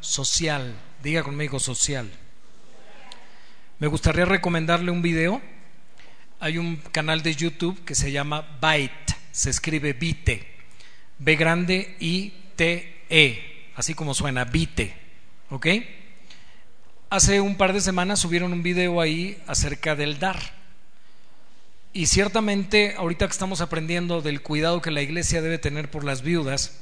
social. Diga conmigo social. Me gustaría recomendarle un video. Hay un canal de YouTube que se llama Byte, se escribe Bite, B grande I T E, así como suena Bite, ¿ok? Hace un par de semanas subieron un video ahí acerca del dar. Y ciertamente, ahorita que estamos aprendiendo del cuidado que la iglesia debe tener por las viudas,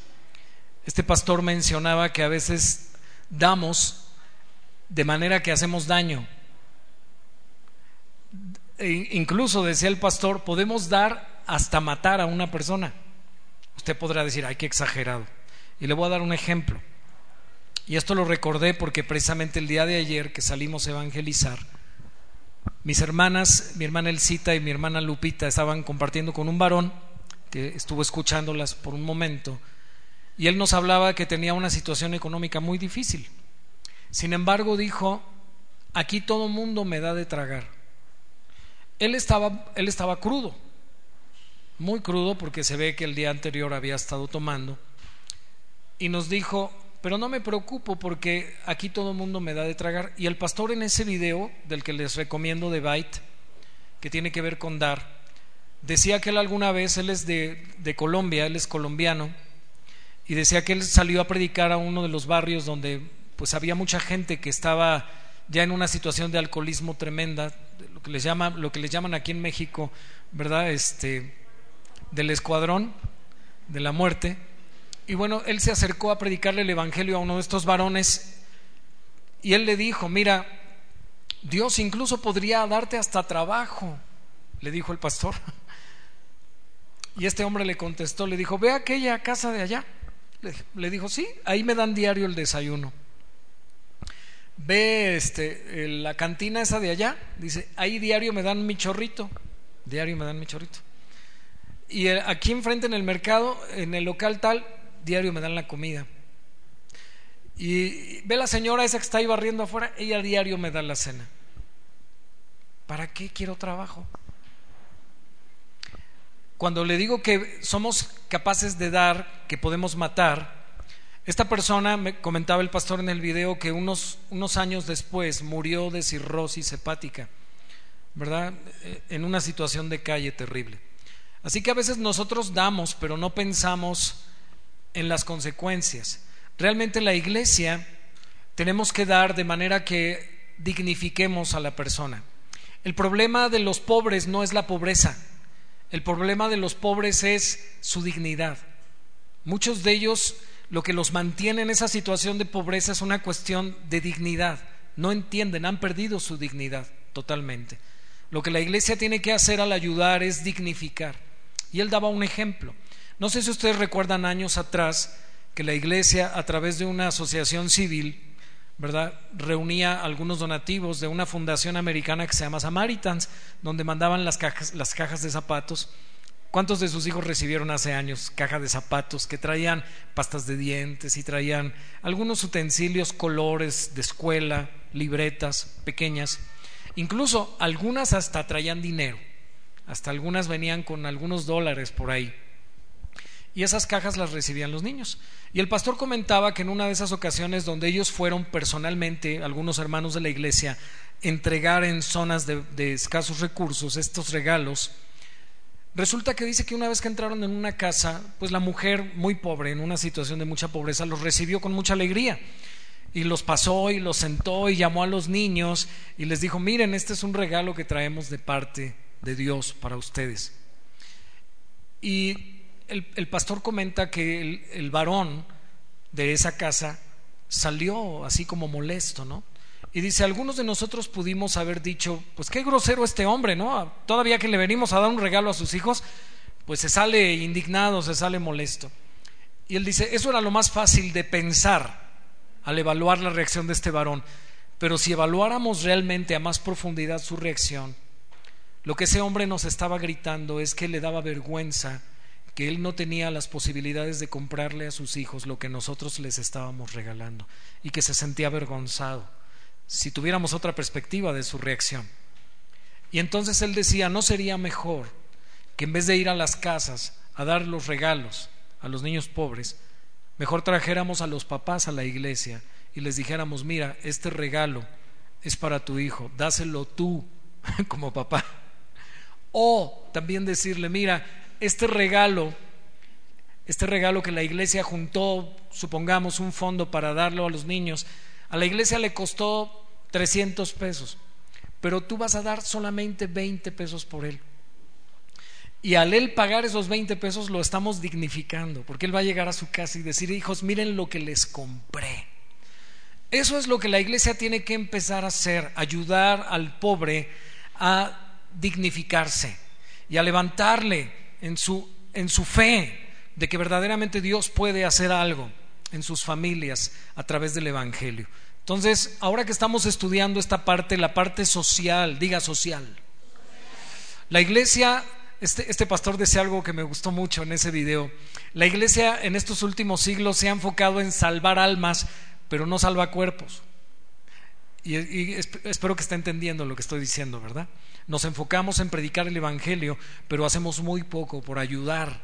este pastor mencionaba que a veces damos de manera que hacemos daño. E incluso, decía el pastor, podemos dar hasta matar a una persona. Usted podrá decir, ay, qué exagerado. Y le voy a dar un ejemplo. Y esto lo recordé porque precisamente el día de ayer que salimos a evangelizar, mis hermanas, mi hermana Elcita y mi hermana Lupita estaban compartiendo con un varón que estuvo escuchándolas por un momento y él nos hablaba que tenía una situación económica muy difícil. Sin embargo, dijo, aquí todo mundo me da de tragar. Él estaba, él estaba crudo, muy crudo porque se ve que el día anterior había estado tomando. Y nos dijo, pero no me preocupo porque aquí todo mundo me da de tragar. Y el pastor en ese video, del que les recomiendo de Byte, que tiene que ver con dar, decía que él alguna vez, él es de, de Colombia, él es colombiano, y decía que él salió a predicar a uno de los barrios donde pues había mucha gente que estaba ya en una situación de alcoholismo tremenda, lo que les llama, lo que les llaman aquí en México, ¿verdad? Este del escuadrón de la muerte. Y bueno, él se acercó a predicarle el evangelio a uno de estos varones y él le dijo, "Mira, Dios incluso podría darte hasta trabajo", le dijo el pastor. Y este hombre le contestó, le dijo, "Ve a aquella casa de allá." Le dijo, sí, ahí me dan diario el desayuno. Ve este, la cantina esa de allá, dice, ahí diario me dan mi chorrito, diario me dan mi chorrito. Y aquí enfrente en el mercado, en el local tal, diario me dan la comida. Y ve la señora esa que está ahí barriendo afuera, ella diario me da la cena. ¿Para qué quiero trabajo? Cuando le digo que somos capaces de dar, que podemos matar, esta persona, me comentaba el pastor en el video, que unos, unos años después murió de cirrosis hepática, ¿verdad? Eh, en una situación de calle terrible. Así que a veces nosotros damos, pero no pensamos en las consecuencias. Realmente la iglesia tenemos que dar de manera que dignifiquemos a la persona. El problema de los pobres no es la pobreza, el problema de los pobres es su dignidad. Muchos de ellos lo que los mantiene en esa situación de pobreza es una cuestión de dignidad. No entienden, han perdido su dignidad totalmente. Lo que la iglesia tiene que hacer al ayudar es dignificar. Y él daba un ejemplo. No sé si ustedes recuerdan años atrás que la iglesia, a través de una asociación civil, ¿verdad? Reunía algunos donativos de una fundación americana que se llama Samaritans, donde mandaban las cajas, las cajas de zapatos. ¿Cuántos de sus hijos recibieron hace años cajas de zapatos que traían pastas de dientes y traían algunos utensilios, colores de escuela, libretas pequeñas? Incluso algunas hasta traían dinero, hasta algunas venían con algunos dólares por ahí. Y esas cajas las recibían los niños. Y el pastor comentaba que en una de esas ocasiones donde ellos fueron personalmente, algunos hermanos de la iglesia, entregar en zonas de, escasos recursos estos regalos, resulta que dice que una vez que entraron en una casa, pues la mujer muy pobre, en una situación de mucha pobreza, los recibió con mucha alegría. Y los pasó y los sentó y llamó a los niños y les dijo, miren, este es un regalo que traemos de parte de Dios para ustedes. Y el, pastor comenta que el, varón de esa casa salió así como molesto, ¿no? Y dice, algunos de nosotros pudimos haber dicho, pues qué grosero este hombre, ¿no? Todavía que le venimos a dar un regalo a sus hijos, pues se sale indignado, se sale molesto. Y él dice, eso era lo más fácil de pensar al evaluar la reacción de este varón. Pero si evaluáramos realmente a más profundidad su reacción, lo que ese hombre nos estaba gritando es que le daba vergüenza que él no tenía las posibilidades de comprarle a sus hijos lo que nosotros les estábamos regalando y que se sentía avergonzado si tuviéramos otra perspectiva de su reacción. Y entonces él decía, ¿no sería mejor que en vez de ir a las casas a dar los regalos a los niños pobres, mejor trajéramos a los papás a la iglesia y les dijéramos, mira, este regalo es para tu hijo, dáselo tú como papá. O también decirle, mira, este regalo, este regalo que la iglesia juntó, supongamos un fondo para darlo a los niños, a la iglesia le costó 300 pesos, pero tú vas a dar solamente 20 pesos por él. Y al él pagar esos 20 pesos lo estamos dignificando, porque él va a llegar a su casa y decir, hijos, miren lo que les compré. Eso es lo que la iglesia tiene que empezar a hacer, ayudar al pobre a dignificarse y a levantarle en su, en su fe de que verdaderamente Dios puede hacer algo en sus familias a través del Evangelio. Entonces, ahora que estamos estudiando esta parte, la parte social, diga social, la iglesia, este, este, pastor decía algo que me gustó mucho en ese video, la iglesia en estos últimos siglos se ha enfocado en salvar almas, pero no salva cuerpos. Y, espero que esté entendiendo lo que estoy diciendo, ¿verdad? Nos enfocamos en predicar el Evangelio, pero hacemos muy poco por ayudar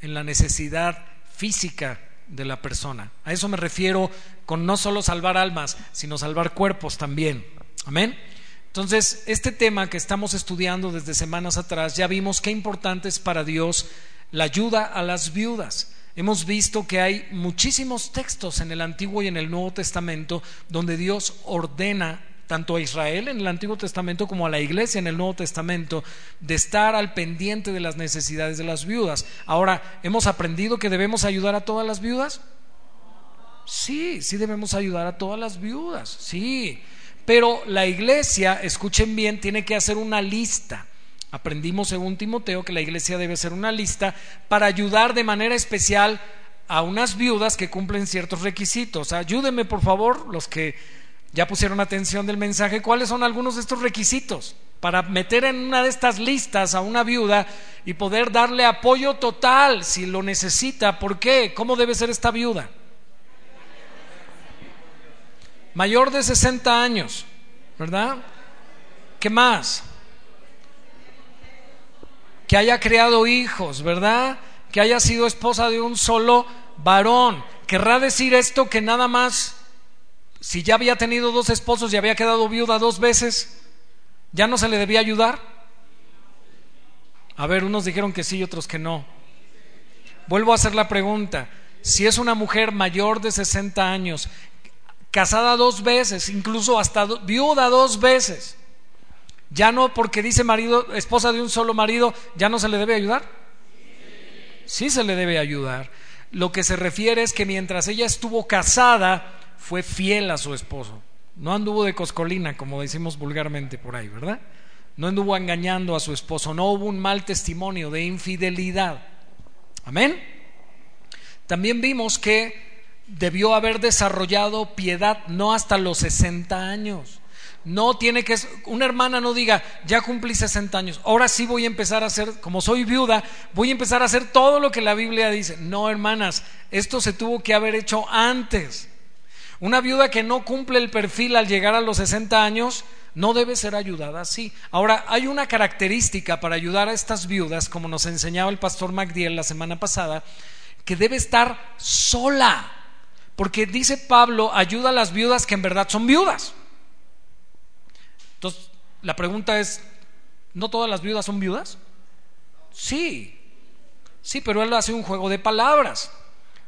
en la necesidad física de la persona. A eso me refiero con no solo salvar almas, sino salvar cuerpos también. Amén. Entonces, este tema que estamos estudiando desde semanas atrás, ya vimos qué importante es para Dios la ayuda a las viudas. Hemos visto que hay muchísimos textos en el Antiguo y en el Nuevo Testamento donde Dios ordena tanto a Israel en el Antiguo Testamento como a la iglesia en el Nuevo Testamento, de estar al pendiente de las necesidades de las viudas. Ahora, ¿hemos aprendido que debemos ayudar a todas las viudas? Sí, sí debemos ayudar a todas las viudas, sí. Pero la iglesia, escuchen bien, tiene que hacer una lista. Aprendimos según Timoteo que la iglesia debe hacer una lista para ayudar de manera especial a unas viudas que cumplen ciertos requisitos. Ayúdenme, por favor, los que ya pusieron atención del mensaje, cuáles son algunos de estos requisitos para meter en una de estas listas a una viuda y poder darle apoyo total si lo necesita. ¿Por qué? ¿Cómo debe ser esta viuda? Mayor de 60 años, ¿verdad? ¿Qué más? Que haya creado hijos, ¿verdad? Que haya sido esposa de un solo varón. ¿Querrá decir esto que nada más si ya había tenido dos esposos y había quedado viuda dos veces, ¿ya no se le debía ayudar? A ver, unos dijeron que sí y otros que no. Vuelvo a hacer la pregunta. Si es una mujer mayor de 60 años, casada dos veces, incluso hasta viuda dos veces, ya no porque dice marido, esposa de un solo marido, ya no se le debe ayudar? Sí se le debe ayudar. Lo que se refiere es que mientras ella estuvo casada, fue fiel a su esposo. No anduvo de coscolina, como decimos vulgarmente por ahí, ¿verdad? No anduvo engañando a su esposo, no hubo un mal testimonio de infidelidad. Amén. También vimos que debió haber desarrollado piedad no hasta los 60 años. No tiene que, una hermana no diga, ya cumplí 60 años, ahora sí voy a empezar a hacer, como soy viuda, voy a empezar a hacer todo lo que la Biblia dice. No, hermanas, esto se tuvo que haber hecho antes. Una viuda que no cumple el perfil al llegar a los 60 años no debe ser ayudada así. Ahora, hay una característica para ayudar a estas viudas, como nos enseñaba el pastor MacDiel la semana pasada, que debe estar sola. Porque dice Pablo, ayuda a las viudas que en verdad son viudas. Entonces, la pregunta es, ¿no todas las viudas son viudas? Sí, sí, pero él hace un juego de palabras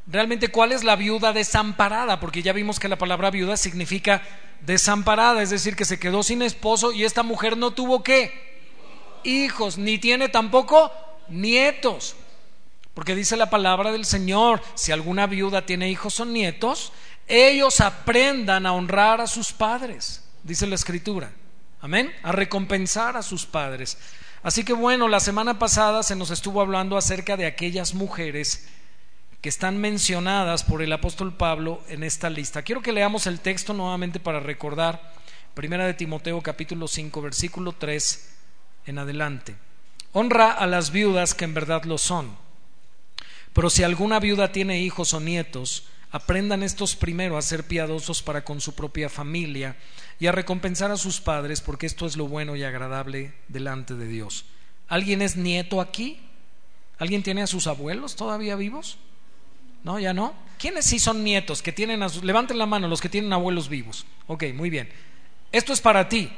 realmente cuál es la viuda desamparada, porque ya vimos que la palabra viuda significa desamparada, es decir, que se quedó sin esposo y esta mujer no tuvo qué? Hijos, ni tiene tampoco nietos. Porque dice la palabra del Señor, si alguna viuda tiene hijos o nietos, ellos aprendan a honrar a sus padres, dice la escritura. Amén, a recompensar a sus padres. Así que bueno, la semana pasada se nos estuvo hablando acerca de aquellas mujeres que están mencionadas por el apóstol Pablo en esta lista. Quiero que leamos el texto nuevamente para recordar, Primera de Timoteo capítulo 5 versículo 3 en adelante. Honra a las viudas que en verdad lo son. Pero si alguna viuda tiene hijos o nietos, aprendan estos primero a ser piadosos para con su propia familia y a recompensar a sus padres, porque esto es lo bueno y agradable delante de Dios. ¿Alguien es nieto aquí? ¿Alguien tiene a sus abuelos todavía vivos? No, ya no. ¿Quiénes sí son nietos que tienen a sus... Levanten la mano los que tienen abuelos vivos. Ok, muy bien. Esto es para ti.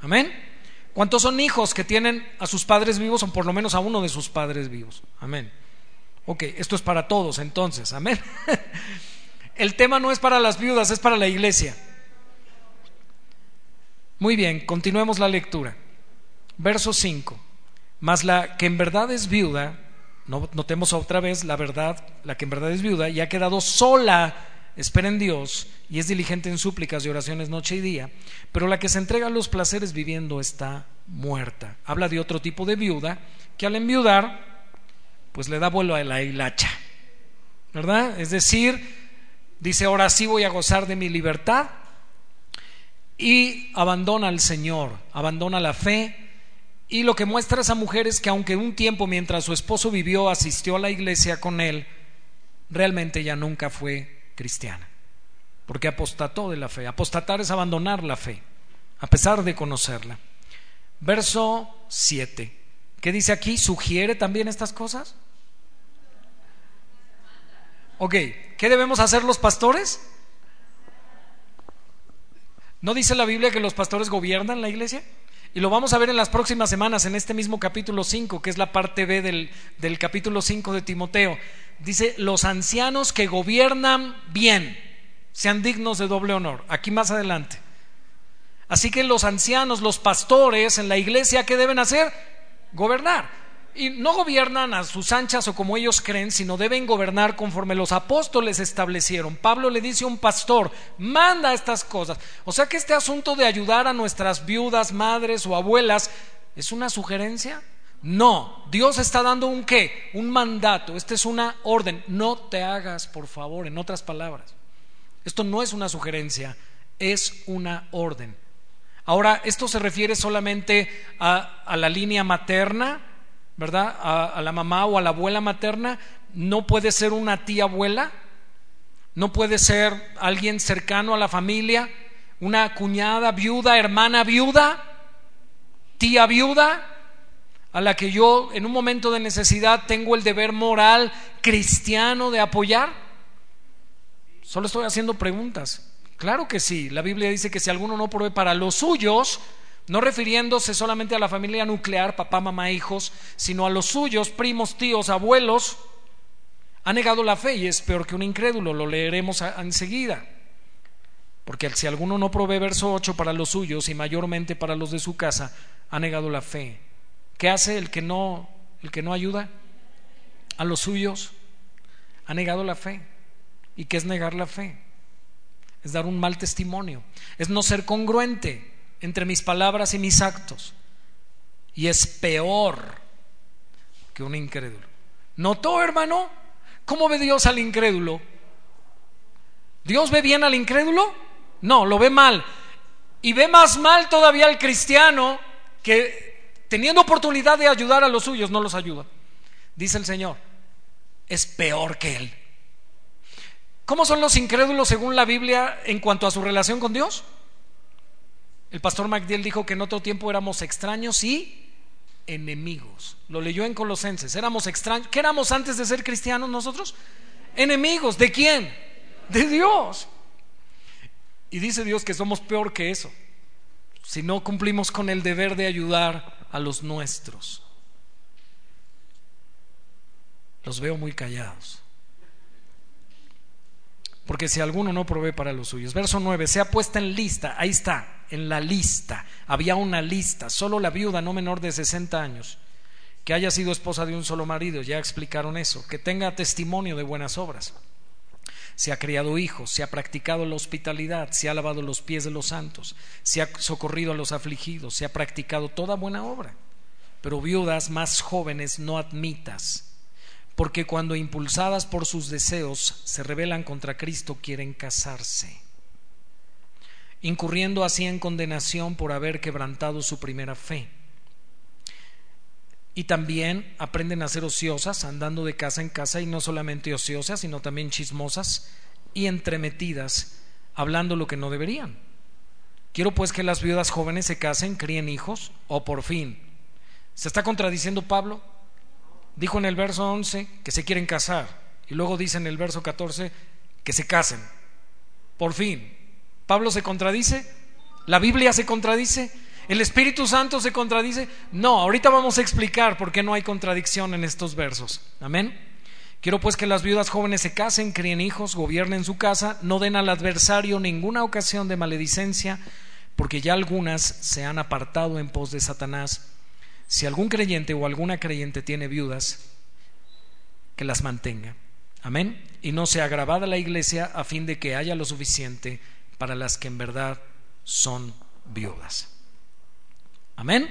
Amén. ¿Cuántos son hijos que tienen a sus padres vivos o por lo menos a uno de sus padres vivos? Amén. Ok, esto es para todos entonces. Amén. El tema no es para las viudas, es para la iglesia. Muy bien, continuemos la lectura. Verso 5. Mas la que en verdad es viuda notemos otra vez la verdad, la que en verdad es viuda y ha quedado sola, espera en Dios y es diligente en súplicas y oraciones noche y día, pero la que se entrega a los placeres viviendo está muerta. Habla de otro tipo de viuda que al enviudar, pues le da vuelo a la hilacha, ¿verdad? Es decir, dice, ahora sí voy a gozar de mi libertad y abandona al Señor, abandona la fe, y lo que muestra esa mujer es que aunque un tiempo mientras su esposo vivió asistió a la iglesia con él, realmente ella nunca fue cristiana, porque apostató de la fe. Apostatar es abandonar la fe, a pesar de conocerla. Verso 7. ¿Qué dice aquí? ¿Sugiere también estas cosas? Ok, ¿qué debemos hacer los pastores? ¿No dice la Biblia que los pastores gobiernan la iglesia? Y lo vamos a ver en las próximas semanas, en este mismo capítulo 5, que es la parte B del, del capítulo 5 de Timoteo. Dice, los ancianos que gobiernan bien, sean dignos de doble honor. Aquí más adelante. Así que los ancianos, los pastores en la iglesia, ¿qué deben hacer? Gobernar y no gobiernan a sus anchas o como ellos creen, sino deben gobernar conforme los apóstoles establecieron. Pablo le dice a un pastor, manda estas cosas. O sea que este asunto de ayudar a nuestras viudas, madres o abuelas, ¿es una sugerencia? No, Dios está dando un qué, un mandato, esta es una orden, no te hagas, por favor, en otras palabras. Esto no es una sugerencia, es una orden. Ahora, esto se refiere solamente a, a la línea materna, ¿verdad? A, la mamá o a la abuela materna, no puede ser una tía abuela, no puede ser alguien cercano a la familia, una cuñada viuda, hermana viuda, tía viuda, a la que yo en un momento de necesidad tengo el deber moral cristiano de apoyar. Solo estoy haciendo preguntas. Claro que sí, la Biblia dice que si alguno no provee para los suyos, no refiriéndose solamente a la familia nuclear, papá, mamá, hijos, sino a los suyos, primos, tíos, abuelos, ha negado la fe y es peor que un incrédulo, lo leeremos enseguida. Porque si alguno no provee verso 8 para los suyos y mayormente para los de su casa, ha negado la fe. ¿Qué hace el que no el que no ayuda a los suyos? Ha negado la fe. ¿Y qué es negar la fe? Es dar un mal testimonio, es no ser congruente entre mis palabras y mis actos. Y es peor que un incrédulo. ¿Notó, hermano? ¿Cómo ve Dios al incrédulo? ¿Dios ve bien al incrédulo? No, lo ve mal. Y ve más mal todavía al cristiano que teniendo oportunidad de ayudar a los suyos no los ayuda. Dice el Señor, es peor que él. ¿Cómo son los incrédulos según la Biblia en cuanto a su relación con Dios? El pastor MacDill dijo que en otro tiempo éramos extraños y enemigos. Lo leyó en Colosenses. Éramos extraños. ¿Qué éramos antes de ser cristianos nosotros? Enemigos. ¿De quién? De Dios. Y dice Dios que somos peor que eso. Si no cumplimos con el deber de ayudar a los nuestros. Los veo muy callados. Porque si alguno no provee para los suyos. Verso 9. Sea puesta en lista. Ahí está en la lista. Había una lista, solo la viuda no menor de 60 años, que haya sido esposa de un solo marido, ya explicaron eso, que tenga testimonio de buenas obras. Se ha criado hijos, se ha practicado la hospitalidad, se ha lavado los pies de los santos, se ha socorrido a los afligidos, se ha practicado toda buena obra. Pero viudas más jóvenes no admitas, porque cuando impulsadas por sus deseos se rebelan contra Cristo quieren casarse incurriendo así en condenación por haber quebrantado su primera fe. Y también aprenden a ser ociosas, andando de casa en casa, y no solamente ociosas, sino también chismosas y entremetidas, hablando lo que no deberían. Quiero pues que las viudas jóvenes se casen, críen hijos, o por fin. ¿Se está contradiciendo Pablo? Dijo en el verso 11 que se quieren casar. Y luego dice en el verso 14 que se casen. Por fin. ¿Pablo se contradice? ¿La Biblia se contradice? ¿El Espíritu Santo se contradice? No, ahorita vamos a explicar por qué no hay contradicción en estos versos. Amén. Quiero pues que las viudas jóvenes se casen, críen hijos, gobiernen su casa, no den al adversario ninguna ocasión de maledicencia, porque ya algunas se han apartado en pos de Satanás. Si algún creyente o alguna creyente tiene viudas, que las mantenga. Amén. Y no sea agravada la iglesia a fin de que haya lo suficiente para las que en verdad son viudas. Amén.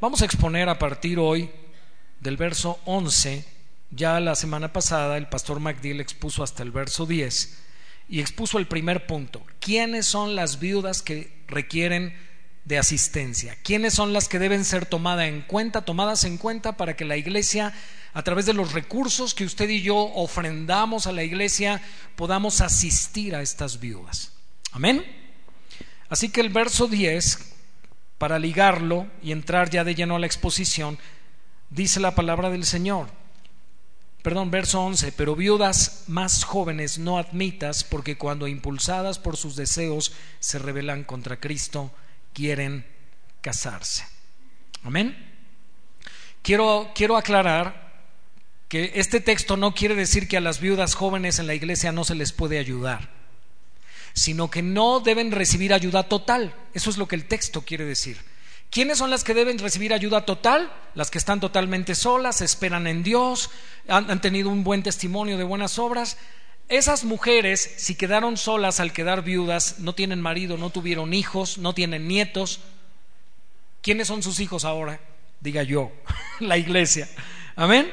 Vamos a exponer a partir hoy del verso 11. Ya la semana pasada el pastor MacDill expuso hasta el verso 10 y expuso el primer punto. ¿Quiénes son las viudas que requieren de asistencia? ¿Quiénes son las que deben ser tomadas en cuenta, tomadas en cuenta para que la iglesia, a través de los recursos que usted y yo ofrendamos a la iglesia, podamos asistir a estas viudas? Amén. Así que el verso 10, para ligarlo y entrar ya de lleno a la exposición, dice la palabra del Señor. Perdón, verso 11, pero viudas más jóvenes no admitas porque cuando impulsadas por sus deseos se rebelan contra Cristo, quieren casarse. Amén. Quiero, quiero aclarar que este texto no quiere decir que a las viudas jóvenes en la iglesia no se les puede ayudar sino que no deben recibir ayuda total. Eso es lo que el texto quiere decir. ¿Quiénes son las que deben recibir ayuda total? Las que están totalmente solas, esperan en Dios, han, tenido un buen testimonio de buenas obras. Esas mujeres, si quedaron solas al quedar viudas, no tienen marido, no tuvieron hijos, no tienen nietos. ¿Quiénes son sus hijos ahora? Diga yo, la iglesia. Amén.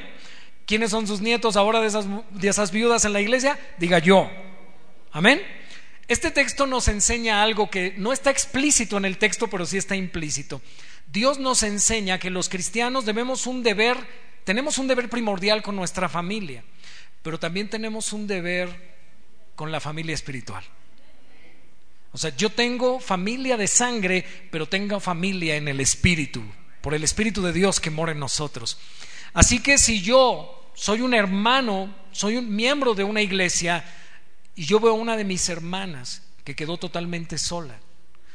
¿Quiénes son sus nietos ahora de esas, de esas viudas en la iglesia? Diga yo. Amén. Este texto nos enseña algo que no está explícito en el texto, pero sí está implícito. Dios nos enseña que los cristianos debemos un deber, tenemos un deber primordial con nuestra familia, pero también tenemos un deber con la familia espiritual. O sea, yo tengo familia de sangre, pero tengo familia en el espíritu, por el espíritu de Dios que mora en nosotros. Así que si yo soy un hermano, soy un miembro de una iglesia, y yo veo a una de mis hermanas que quedó totalmente sola,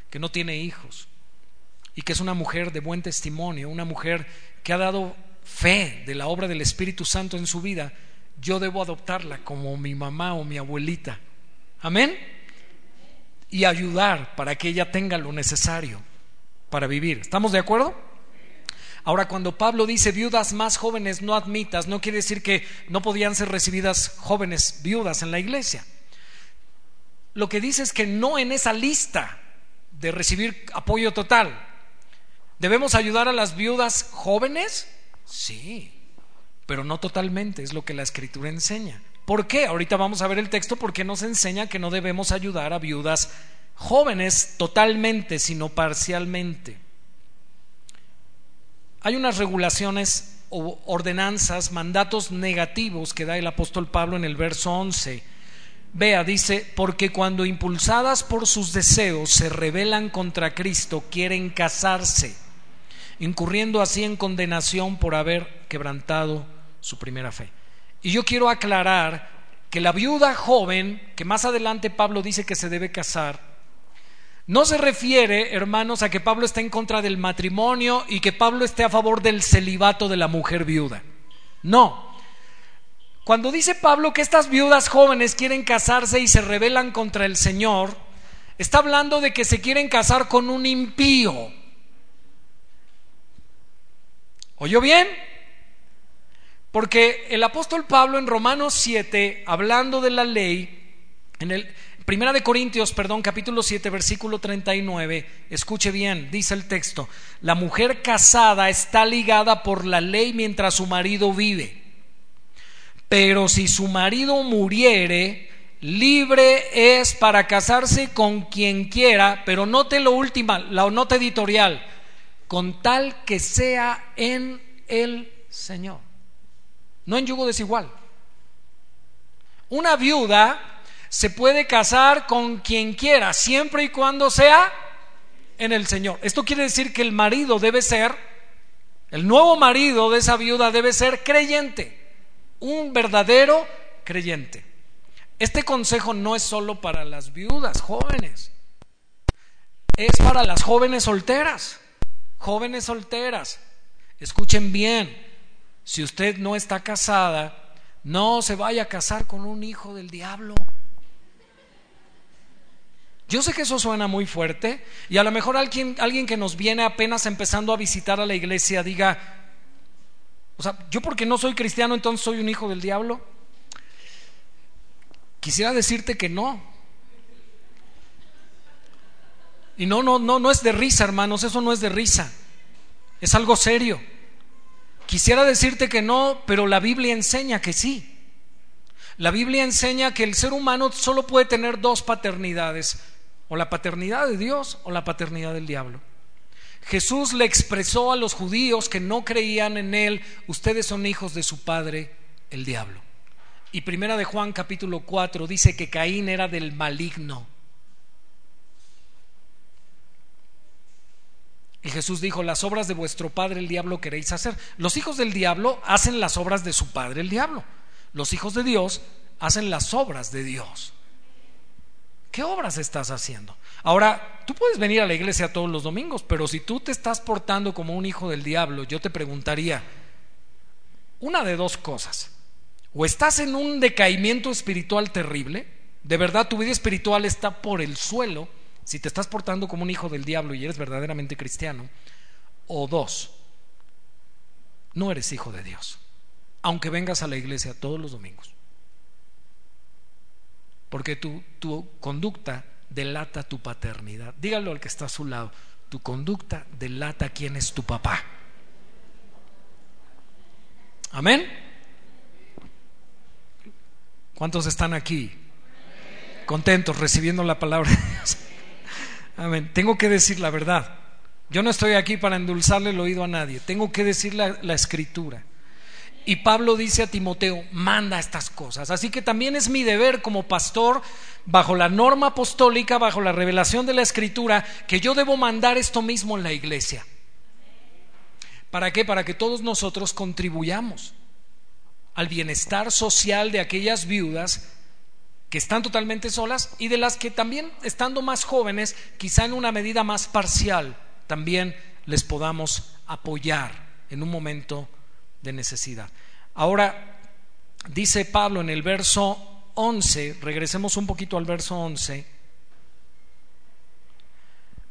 que no tiene hijos y que es una mujer de buen testimonio, una mujer que ha dado fe de la obra del Espíritu Santo en su vida, yo debo adoptarla como mi mamá o mi abuelita. Amén. Y ayudar para que ella tenga lo necesario para vivir. ¿Estamos de acuerdo? Ahora, cuando Pablo dice viudas más jóvenes no admitas, no quiere decir que no podían ser recibidas jóvenes viudas en la iglesia lo que dice es que no en esa lista de recibir apoyo total. ¿Debemos ayudar a las viudas jóvenes? Sí, pero no totalmente, es lo que la escritura enseña. ¿Por qué? Ahorita vamos a ver el texto porque nos enseña que no debemos ayudar a viudas jóvenes totalmente, sino parcialmente. Hay unas regulaciones o ordenanzas, mandatos negativos que da el apóstol Pablo en el verso 11 Vea, dice, porque cuando impulsadas por sus deseos se rebelan contra Cristo, quieren casarse, incurriendo así en condenación por haber quebrantado su primera fe. Y yo quiero aclarar que la viuda joven, que más adelante Pablo dice que se debe casar, no se refiere, hermanos, a que Pablo esté en contra del matrimonio y que Pablo esté a favor del celibato de la mujer viuda. No, cuando dice Pablo que estas viudas jóvenes quieren casarse y se rebelan contra el Señor, está hablando de que se quieren casar con un impío. ¿Oyó bien? Porque el apóstol Pablo en Romanos 7, hablando de la ley, en el Primera de Corintios, perdón, capítulo 7, versículo 39, escuche bien, dice el texto, la mujer casada está ligada por la ley mientras su marido vive. Pero si su marido muriere, libre es para casarse con quien quiera, pero note lo última, la nota editorial, con tal que sea en el Señor, no en yugo desigual. Una viuda se puede casar con quien quiera, siempre y cuando sea en el Señor. Esto quiere decir que el marido debe ser, el nuevo marido de esa viuda debe ser creyente un verdadero creyente, este consejo no es solo para las viudas jóvenes, es para las jóvenes solteras. Jóvenes solteras, escuchen bien, si usted no está casada, no se vaya a casar con un hijo del diablo. Yo sé que eso suena muy fuerte y a lo mejor alguien, alguien que nos viene apenas empezando a visitar a la iglesia diga, o sea, yo porque no soy cristiano entonces soy un hijo del diablo. Quisiera decirte que no. Y no, no, no, no es de risa, hermanos, eso no es de risa. Es algo serio. Quisiera decirte que no, pero la Biblia enseña que sí. La Biblia enseña que el ser humano solo puede tener dos paternidades, o la paternidad de Dios o la paternidad del diablo. Jesús le expresó a los judíos que no creían en él, ustedes son hijos de su padre, el diablo. Y primera de Juan capítulo 4 dice que Caín era del maligno. Y Jesús dijo, las obras de vuestro padre el diablo queréis hacer. Los hijos del diablo hacen las obras de su padre el diablo. Los hijos de Dios hacen las obras de Dios. ¿Qué obras estás haciendo? Ahora, tú puedes venir a la iglesia todos los domingos, pero si tú te estás portando como un hijo del diablo, yo te preguntaría, una de dos cosas. O estás en un decaimiento espiritual terrible, de verdad tu vida espiritual está por el suelo, si te estás portando como un hijo del diablo y eres verdaderamente cristiano, o dos, no eres hijo de Dios, aunque vengas a la iglesia todos los domingos porque tu, tu conducta delata tu paternidad. Dígalo al que está a su lado, tu conducta delata quién es tu papá. Amén. ¿Cuántos están aquí? Contentos recibiendo la palabra de Dios. Amén. Tengo que decir la verdad. Yo no estoy aquí para endulzarle el oído a nadie. Tengo que decir la, la escritura. Y Pablo dice a Timoteo, manda estas cosas. Así que también es mi deber como pastor, bajo la norma apostólica, bajo la revelación de la escritura, que yo debo mandar esto mismo en la iglesia. ¿Para qué? Para que todos nosotros contribuyamos al bienestar social de aquellas viudas que están totalmente solas y de las que también, estando más jóvenes, quizá en una medida más parcial, también les podamos apoyar en un momento de necesidad. Ahora, dice Pablo en el verso 11, regresemos un poquito al verso 11,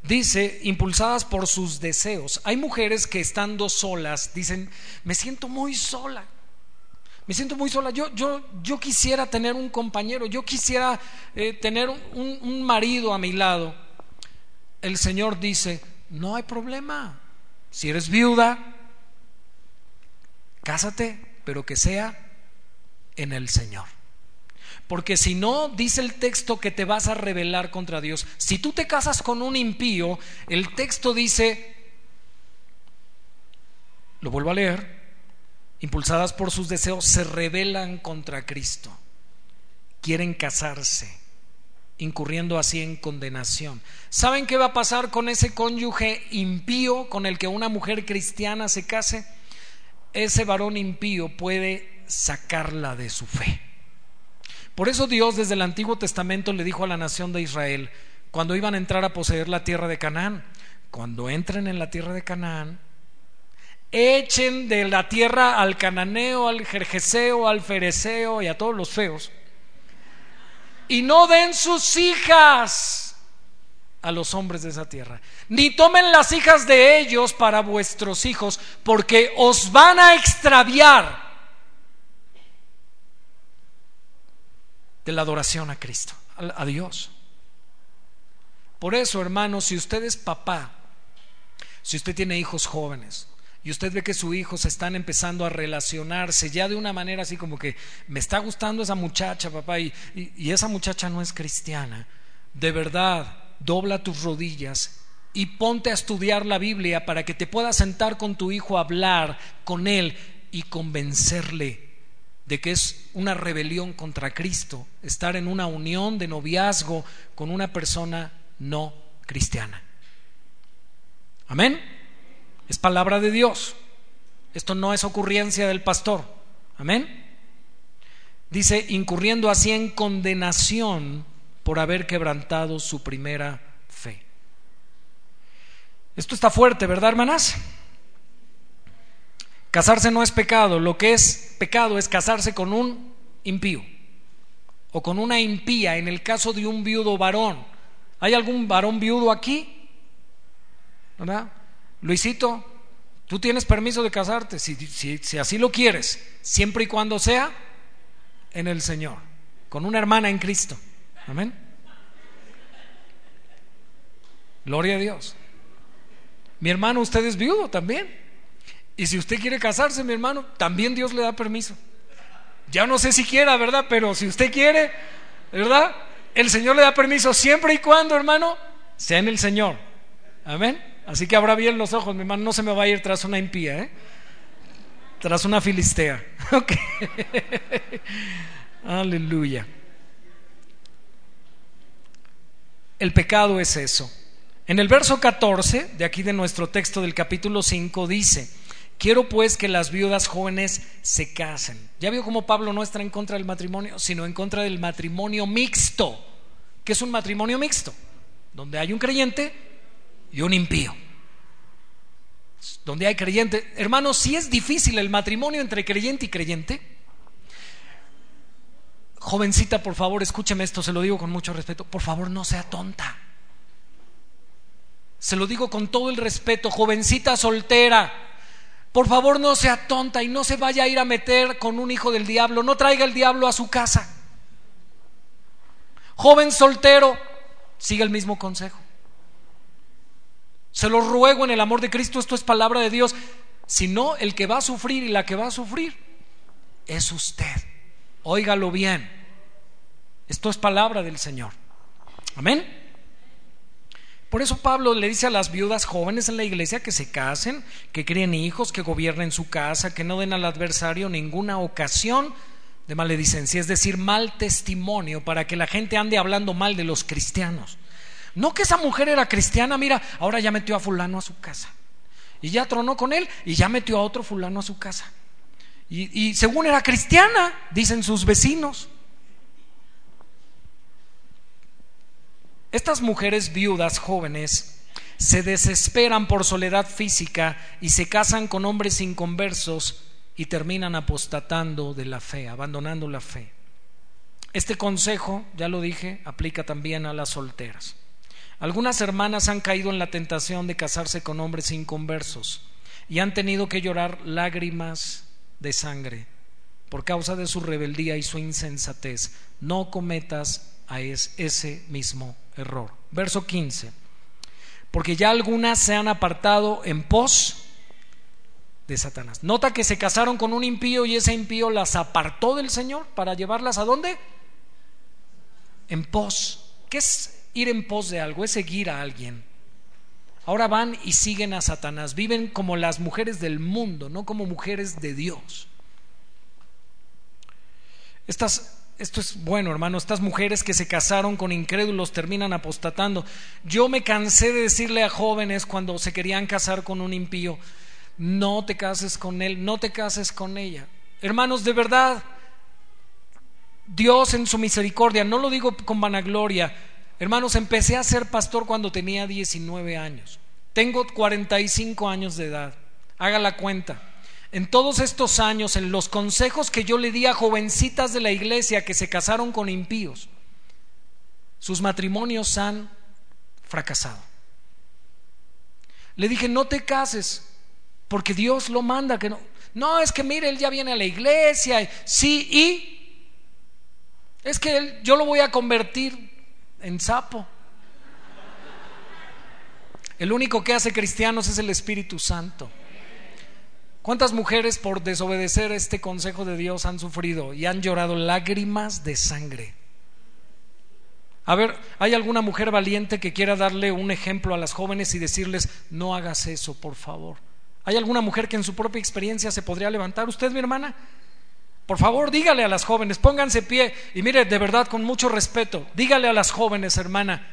dice, impulsadas por sus deseos. Hay mujeres que estando solas dicen, me siento muy sola. Me siento muy sola. Yo, yo, yo quisiera tener un compañero, yo quisiera eh, tener un, un marido a mi lado. El Señor dice, no hay problema. Si eres viuda, Cásate, pero que sea en el Señor. Porque si no, dice el texto que te vas a rebelar contra Dios. Si tú te casas con un impío, el texto dice, lo vuelvo a leer, impulsadas por sus deseos, se rebelan contra Cristo. Quieren casarse, incurriendo así en condenación. ¿Saben qué va a pasar con ese cónyuge impío con el que una mujer cristiana se case? Ese varón impío puede sacarla de su fe. Por eso Dios desde el Antiguo Testamento le dijo a la nación de Israel, cuando iban a entrar a poseer la tierra de Canaán, cuando entren en la tierra de Canaán, echen de la tierra al cananeo, al jerjeseo, al fereceo y a todos los feos, y no den sus hijas a los hombres de esa tierra. Ni tomen las hijas de ellos para vuestros hijos, porque os van a extraviar de la adoración a Cristo, a Dios. Por eso, hermanos, si usted es papá, si usted tiene hijos jóvenes, y usted ve que sus hijos están empezando a relacionarse ya de una manera así como que me está gustando esa muchacha, papá, y, y esa muchacha no es cristiana, de verdad, dobla tus rodillas y ponte a estudiar la Biblia para que te puedas sentar con tu hijo a hablar con él y convencerle de que es una rebelión contra Cristo estar en una unión de noviazgo con una persona no cristiana. Amén. Es palabra de Dios. Esto no es ocurrencia del pastor. Amén. Dice, incurriendo así en condenación por haber quebrantado su primera fe. Esto está fuerte, ¿verdad, hermanas? Casarse no es pecado, lo que es pecado es casarse con un impío o con una impía en el caso de un viudo varón. ¿Hay algún varón viudo aquí? ¿Verdad? Luisito, tú tienes permiso de casarte, si, si así lo quieres, siempre y cuando sea en el Señor, con una hermana en Cristo. Amén. Gloria a Dios. Mi hermano, usted es viudo también. Y si usted quiere casarse, mi hermano, también Dios le da permiso. Ya no sé si quiera, ¿verdad? Pero si usted quiere, ¿verdad? El Señor le da permiso siempre y cuando, hermano, sea en el Señor. Amén. Así que abra bien los ojos, mi hermano, no se me va a ir tras una impía, ¿eh? Tras una filistea. Ok. Aleluya. El pecado es eso. En el verso 14 de aquí de nuestro texto del capítulo 5 dice, quiero pues que las viudas jóvenes se casen. Ya vio cómo Pablo no está en contra del matrimonio, sino en contra del matrimonio mixto. que es un matrimonio mixto? Donde hay un creyente y un impío. Donde hay creyente. Hermanos, si es difícil el matrimonio entre creyente y creyente, jovencita, por favor, escúcheme esto, se lo digo con mucho respeto, por favor no sea tonta. Se lo digo con todo el respeto, jovencita soltera, por favor no sea tonta y no se vaya a ir a meter con un hijo del diablo, no traiga el diablo a su casa. Joven soltero, siga el mismo consejo. Se lo ruego en el amor de Cristo, esto es palabra de Dios. Si no, el que va a sufrir y la que va a sufrir es usted. Óigalo bien. Esto es palabra del Señor. Amén. Por eso Pablo le dice a las viudas jóvenes en la iglesia que se casen, que críen hijos, que gobiernen su casa, que no den al adversario ninguna ocasión de maledicencia, es decir, mal testimonio para que la gente ande hablando mal de los cristianos. No que esa mujer era cristiana, mira, ahora ya metió a fulano a su casa. Y ya tronó con él y ya metió a otro fulano a su casa. Y, según era cristiana, dicen sus vecinos. Estas mujeres viudas jóvenes se desesperan por soledad física y se casan con hombres inconversos y terminan apostatando de la fe, abandonando la fe. Este consejo, ya lo dije, aplica también a las solteras. Algunas hermanas han caído en la tentación de casarse con hombres inconversos y han tenido que llorar lágrimas de sangre por causa de su rebeldía y su insensatez. No cometas a ese mismo error. Verso 15. Porque ya algunas se han apartado en pos de Satanás. Nota que se casaron con un impío y ese impío las apartó del Señor para llevarlas a dónde? En pos. ¿Qué es ir en pos de algo, es seguir a alguien. Ahora van y siguen a Satanás, viven como las mujeres del mundo, no como mujeres de Dios. Estas, esto es bueno, hermano, estas mujeres que se casaron con incrédulos terminan apostatando. Yo me cansé de decirle a jóvenes cuando se querían casar con un impío, no te cases con él, no te cases con ella. Hermanos, de verdad, Dios en su misericordia, no lo digo con vanagloria, Hermanos, empecé a ser pastor cuando tenía 19 años. Tengo 45 años de edad. Haga la cuenta. En todos estos años, en los consejos que yo le di a jovencitas de la iglesia que se casaron con impíos, sus matrimonios han fracasado. Le dije, no te cases, porque Dios lo manda que no. No, es que mire, él ya viene a la iglesia. Sí, y es que yo lo voy a convertir en sapo. El único que hace cristianos es el Espíritu Santo. ¿Cuántas mujeres por desobedecer este consejo de Dios han sufrido y han llorado lágrimas de sangre? A ver, ¿hay alguna mujer valiente que quiera darle un ejemplo a las jóvenes y decirles, no hagas eso, por favor? ¿Hay alguna mujer que en su propia experiencia se podría levantar? ¿Usted, mi hermana? Por favor, dígale a las jóvenes, pónganse pie y mire, de verdad, con mucho respeto, dígale a las jóvenes, hermana.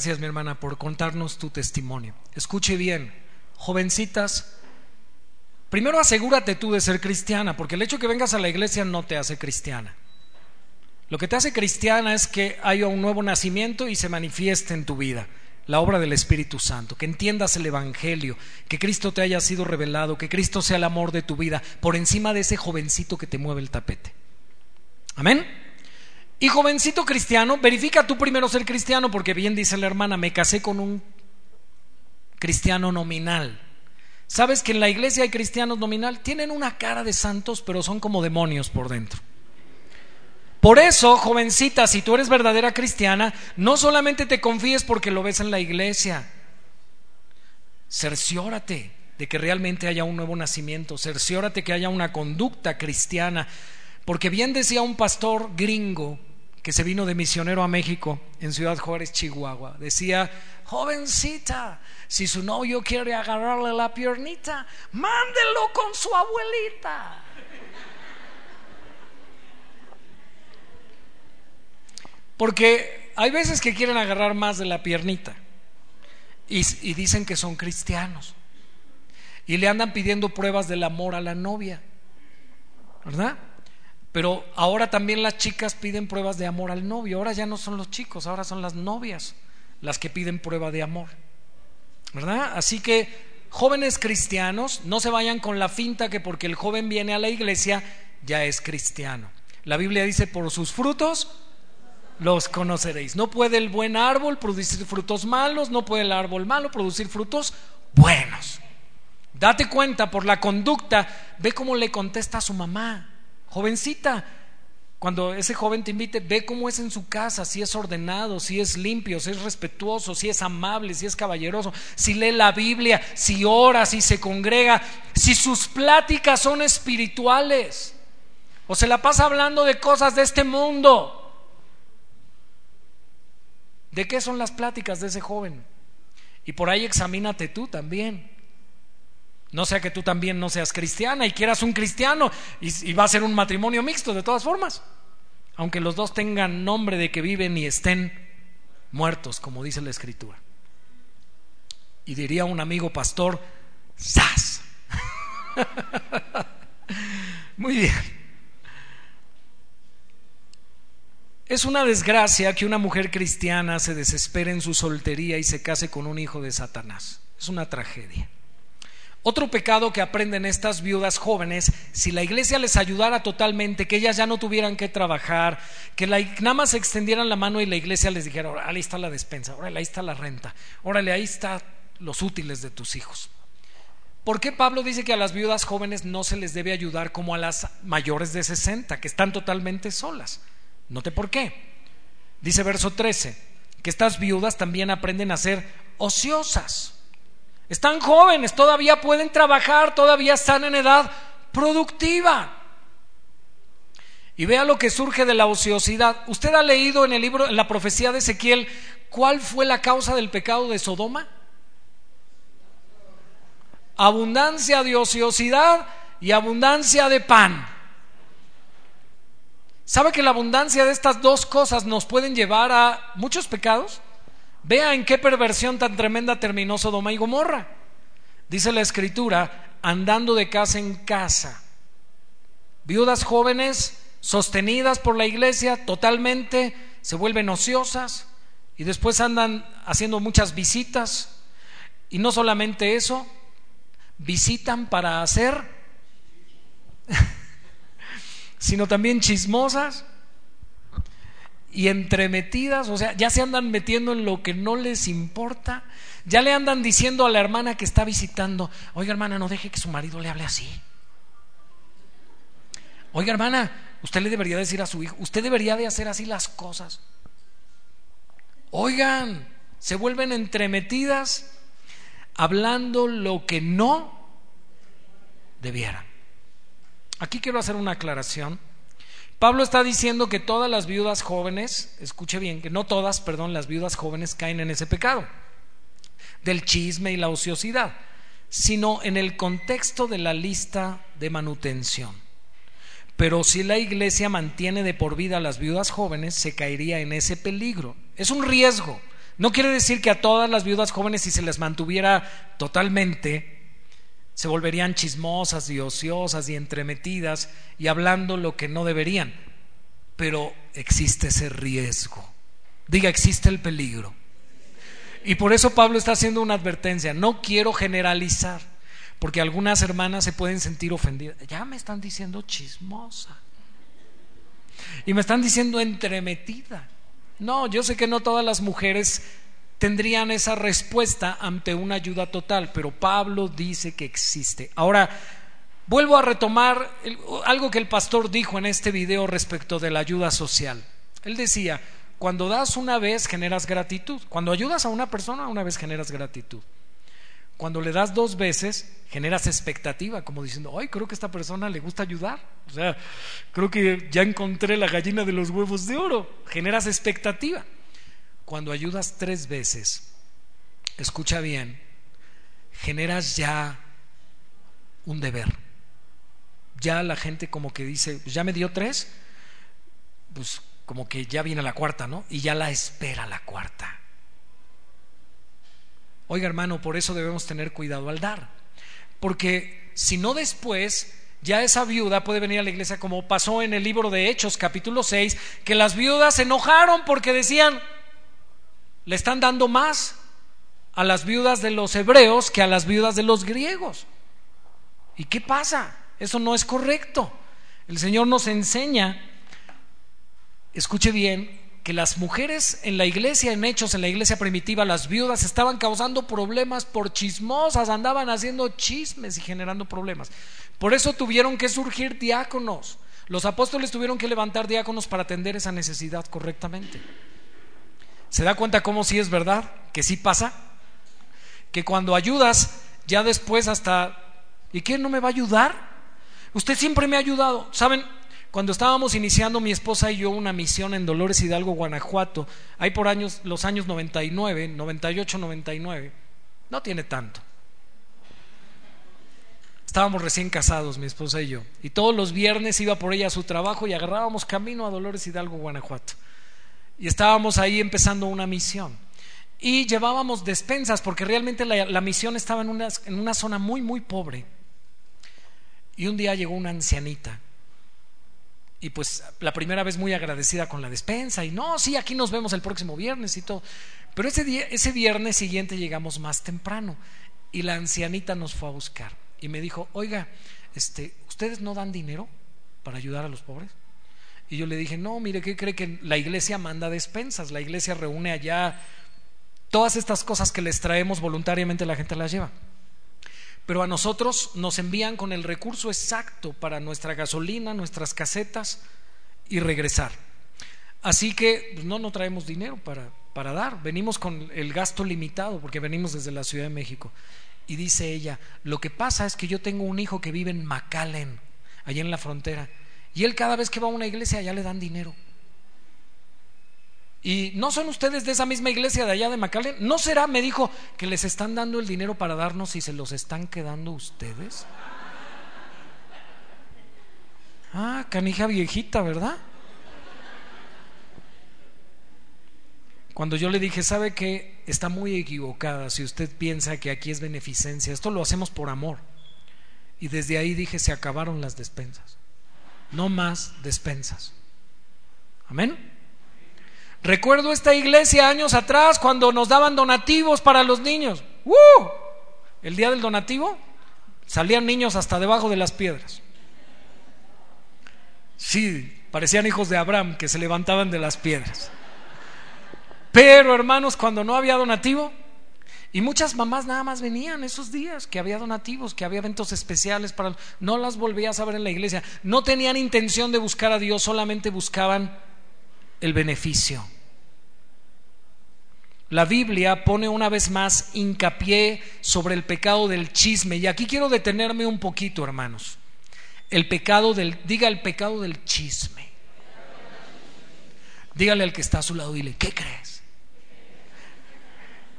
Gracias, mi hermana, por contarnos tu testimonio. Escuche bien, jovencitas, primero asegúrate tú de ser cristiana, porque el hecho de que vengas a la iglesia no te hace cristiana. Lo que te hace cristiana es que haya un nuevo nacimiento y se manifieste en tu vida la obra del Espíritu Santo, que entiendas el Evangelio, que Cristo te haya sido revelado, que Cristo sea el amor de tu vida, por encima de ese jovencito que te mueve el tapete. Amén. Y jovencito cristiano, verifica tú primero ser cristiano, porque bien dice la hermana, me casé con un cristiano nominal. ¿Sabes que en la iglesia hay cristianos nominal? Tienen una cara de santos, pero son como demonios por dentro. Por eso, jovencita, si tú eres verdadera cristiana, no solamente te confíes porque lo ves en la iglesia, cerciórate de que realmente haya un nuevo nacimiento, cerciórate que haya una conducta cristiana, porque bien decía un pastor gringo que se vino de misionero a México en Ciudad Juárez, Chihuahua, decía, jovencita, si su novio quiere agarrarle la piernita, mándelo con su abuelita. Porque hay veces que quieren agarrar más de la piernita y, dicen que son cristianos y le andan pidiendo pruebas del amor a la novia, ¿verdad? Pero ahora también las chicas piden pruebas de amor al novio. Ahora ya no son los chicos, ahora son las novias las que piden prueba de amor. ¿Verdad? Así que jóvenes cristianos, no se vayan con la finta que porque el joven viene a la iglesia ya es cristiano. La Biblia dice, por sus frutos los conoceréis. No puede el buen árbol producir frutos malos, no puede el árbol malo producir frutos buenos. Date cuenta por la conducta, ve cómo le contesta a su mamá, jovencita. Cuando ese joven te invite, ve cómo es en su casa, si es ordenado, si es limpio, si es respetuoso, si es amable, si es caballeroso, si lee la Biblia, si ora, si se congrega, si sus pláticas son espirituales o se la pasa hablando de cosas de este mundo. ¿De qué son las pláticas de ese joven? Y por ahí examínate tú también. No sea que tú también no seas cristiana y quieras un cristiano y, va a ser un matrimonio mixto de todas formas. Aunque los dos tengan nombre de que viven y estén muertos, como dice la escritura. Y diría un amigo pastor, ¡zas! Muy bien. Es una desgracia que una mujer cristiana se desespere en su soltería y se case con un hijo de Satanás. Es una tragedia. Otro pecado que aprenden estas viudas jóvenes, si la iglesia les ayudara totalmente, que ellas ya no tuvieran que trabajar, que la, nada más extendieran la mano y la iglesia les dijera, ahí está la despensa, órale, ahí está la renta, órale, ahí está los útiles de tus hijos. ¿Por qué Pablo dice que a las viudas jóvenes no se les debe ayudar como a las mayores de 60, que están totalmente solas? Note por qué. Dice verso 13, que estas viudas también aprenden a ser ociosas. Están jóvenes, todavía pueden trabajar, todavía están en edad productiva. Y vea lo que surge de la ociosidad. ¿Usted ha leído en el libro, en la profecía de Ezequiel, cuál fue la causa del pecado de Sodoma? Abundancia de ociosidad y abundancia de pan. ¿Sabe que la abundancia de estas dos cosas nos pueden llevar a muchos pecados? Vea en qué perversión tan tremenda terminó Sodoma y Gomorra. Dice la escritura, andando de casa en casa. Viudas jóvenes sostenidas por la iglesia totalmente se vuelven ociosas y después andan haciendo muchas visitas. Y no solamente eso, visitan para hacer sino también chismosas y entremetidas, o sea, ya se andan metiendo en lo que no les importa, ya le andan diciendo a la hermana que está visitando, oiga hermana, no deje que su marido le hable así. Oiga hermana, usted le debería decir a su hijo, usted debería de hacer así las cosas. Oigan, se vuelven entremetidas hablando lo que no debieran. Aquí quiero hacer una aclaración. Pablo está diciendo que todas las viudas jóvenes, escuche bien, que no todas, perdón, las viudas jóvenes caen en ese pecado del chisme y la ociosidad, sino en el contexto de la lista de manutención. Pero si la iglesia mantiene de por vida a las viudas jóvenes, se caería en ese peligro. Es un riesgo No quiere decir que a todas las viudas jóvenes, si se les mantuviera totalmente, se volverían chismosas y ociosas y entremetidas y hablando lo que no deberían. Pero existe ese riesgo. Diga, existe el peligro. Y por eso Pablo está haciendo una advertencia. No quiero generalizar, porque algunas hermanas se pueden sentir ofendidas. Ya me están diciendo chismosa. Y me están diciendo entremetida. No, yo sé que no todas las mujeres tendrían esa respuesta ante una ayuda total, pero Pablo dice que existe. Ahora, vuelvo a retomar algo que el pastor dijo en este video respecto de la ayuda social. Él decía, cuando das una vez generas gratitud, cuando ayudas a una persona una vez generas gratitud. Cuando le das dos veces, generas expectativa, como diciendo, ay, creo que a esta persona le gusta ayudar. O sea, creo que ya encontré la gallina de los huevos de oro. Generas expectativa. Cuando ayudas tres veces, escucha bien, generas ya un deber. Ya la gente como que dice, ya me dio tres, pues como que ya viene la cuarta, ¿no? Y ya la espera la cuarta. Oiga hermano, por eso debemos tener cuidado al dar. Porque si no después, ya esa viuda puede venir a la iglesia como pasó en el libro de Hechos capítulo 6, que las viudas se enojaron porque decían, le están dando más a las viudas de los hebreos que a las viudas de los griegos. ¿Y qué pasa? Eso no es correcto. El Señor nos enseña, escuche bien, que las mujeres en la iglesia, en hechos, en la iglesia primitiva, las viudas estaban causando problemas por chismosas, andaban haciendo chismes y generando problemas. Por eso tuvieron que surgir diáconos. Los apóstoles tuvieron que levantar diáconos para atender esa necesidad correctamente. ¿Se da cuenta cómo sí es verdad? Que sí pasa. Que cuando ayudas, ya después hasta, ¿y quién no me va a ayudar? Usted siempre me ha ayudado. ¿Saben? Cuando estábamos iniciando mi esposa y yo una misión en Dolores Hidalgo, Guanajuato, hay por años, los años 99, 98, 99, no tiene tanto. Estábamos recién casados, mi esposa y yo, y todos los viernes iba por ella a su trabajo y agarrábamos camino a Dolores Hidalgo, Guanajuato. Y estábamos ahí empezando una misión. Y llevábamos despensas, porque realmente la, misión estaba en una, en una zona muy, muy pobre. Y un día llegó una ancianita y pues la primera vez muy agradecida con la despensa y no, sí, aquí nos vemos el próximo viernes y todo. Pero ese, día, ese viernes siguiente llegamos más temprano y la ancianita nos fue a buscar y me dijo, oiga, este, ¿ustedes no dan dinero para ayudar a los pobres? Y yo le dije, no, mire, ¿qué cree que la iglesia manda despensas? La iglesia reúne allá todas estas cosas que les traemos voluntariamente, la gente las lleva pero a nosotros nos envían con el recurso exacto para nuestra gasolina, nuestras casetas y regresar. Así que pues, no, no traemos dinero para, para dar, venimos con el gasto limitado porque venimos desde la Ciudad de México. Y dice ella, lo que pasa es que yo tengo un hijo que vive en McAllen, allá en la frontera, y él cada vez que va a una iglesia allá le dan dinero. ¿Y no son ustedes de esa misma iglesia de allá de Macalén? ¿No será, me dijo, que les están dando el dinero para darnos y se los están quedando ustedes? Ah, canija viejita, ¿verdad? Cuando yo le dije, ¿sabe que Está muy equivocada si usted piensa que aquí es beneficencia. Esto lo hacemos por amor. Y desde ahí dije, se acabaron las despensas. No más despensas. Amén. Recuerdo esta iglesia años atrás cuando nos daban donativos para los niños. ¡Uh! El día del donativo salían niños hasta debajo de las piedras. Sí, parecían hijos de Abraham que se levantaban de las piedras. Pero hermanos, cuando no había donativo, y muchas mamás nada más venían esos días que había donativos, que había eventos especiales para... No las volvías a ver en la iglesia. No tenían intención de buscar a Dios, solamente buscaban el beneficio. La Biblia pone una vez más hincapié sobre el pecado del chisme. Y aquí quiero detenerme un poquito, hermanos. El pecado del, diga el pecado del chisme. Dígale al que está a su lado, dile, ¿qué crees?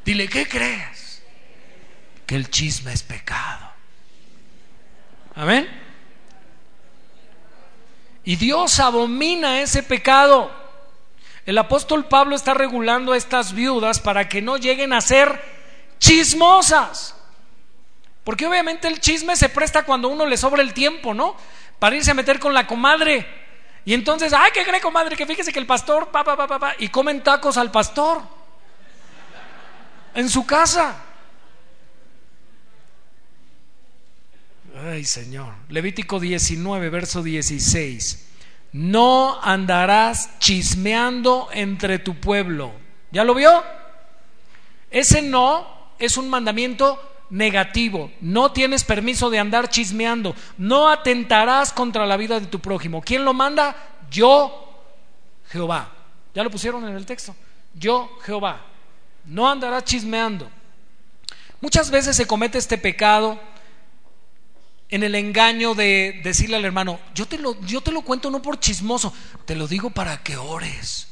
Dile, ¿qué crees? Que el chisme es pecado. Amén. Y Dios abomina ese pecado. El apóstol Pablo está regulando a estas viudas para que no lleguen a ser chismosas. Porque obviamente el chisme se presta cuando uno le sobra el tiempo, ¿no? Para irse a meter con la comadre. Y entonces, ay, ¿qué cree, comadre? Que fíjese que el pastor, pa, pa, pa, pa, y comen tacos al pastor. En su casa. Ay, Señor. Levítico 19, verso 16. No andarás chismeando entre tu pueblo. ¿Ya lo vio? Ese no es un mandamiento negativo. No tienes permiso de andar chismeando. No atentarás contra la vida de tu prójimo. ¿Quién lo manda? Yo, Jehová. ¿Ya lo pusieron en el texto? Yo, Jehová. No andarás chismeando. Muchas veces se comete este pecado en el engaño de decirle al hermano, yo te lo, yo te lo cuento no por chismoso, te lo digo para que ores.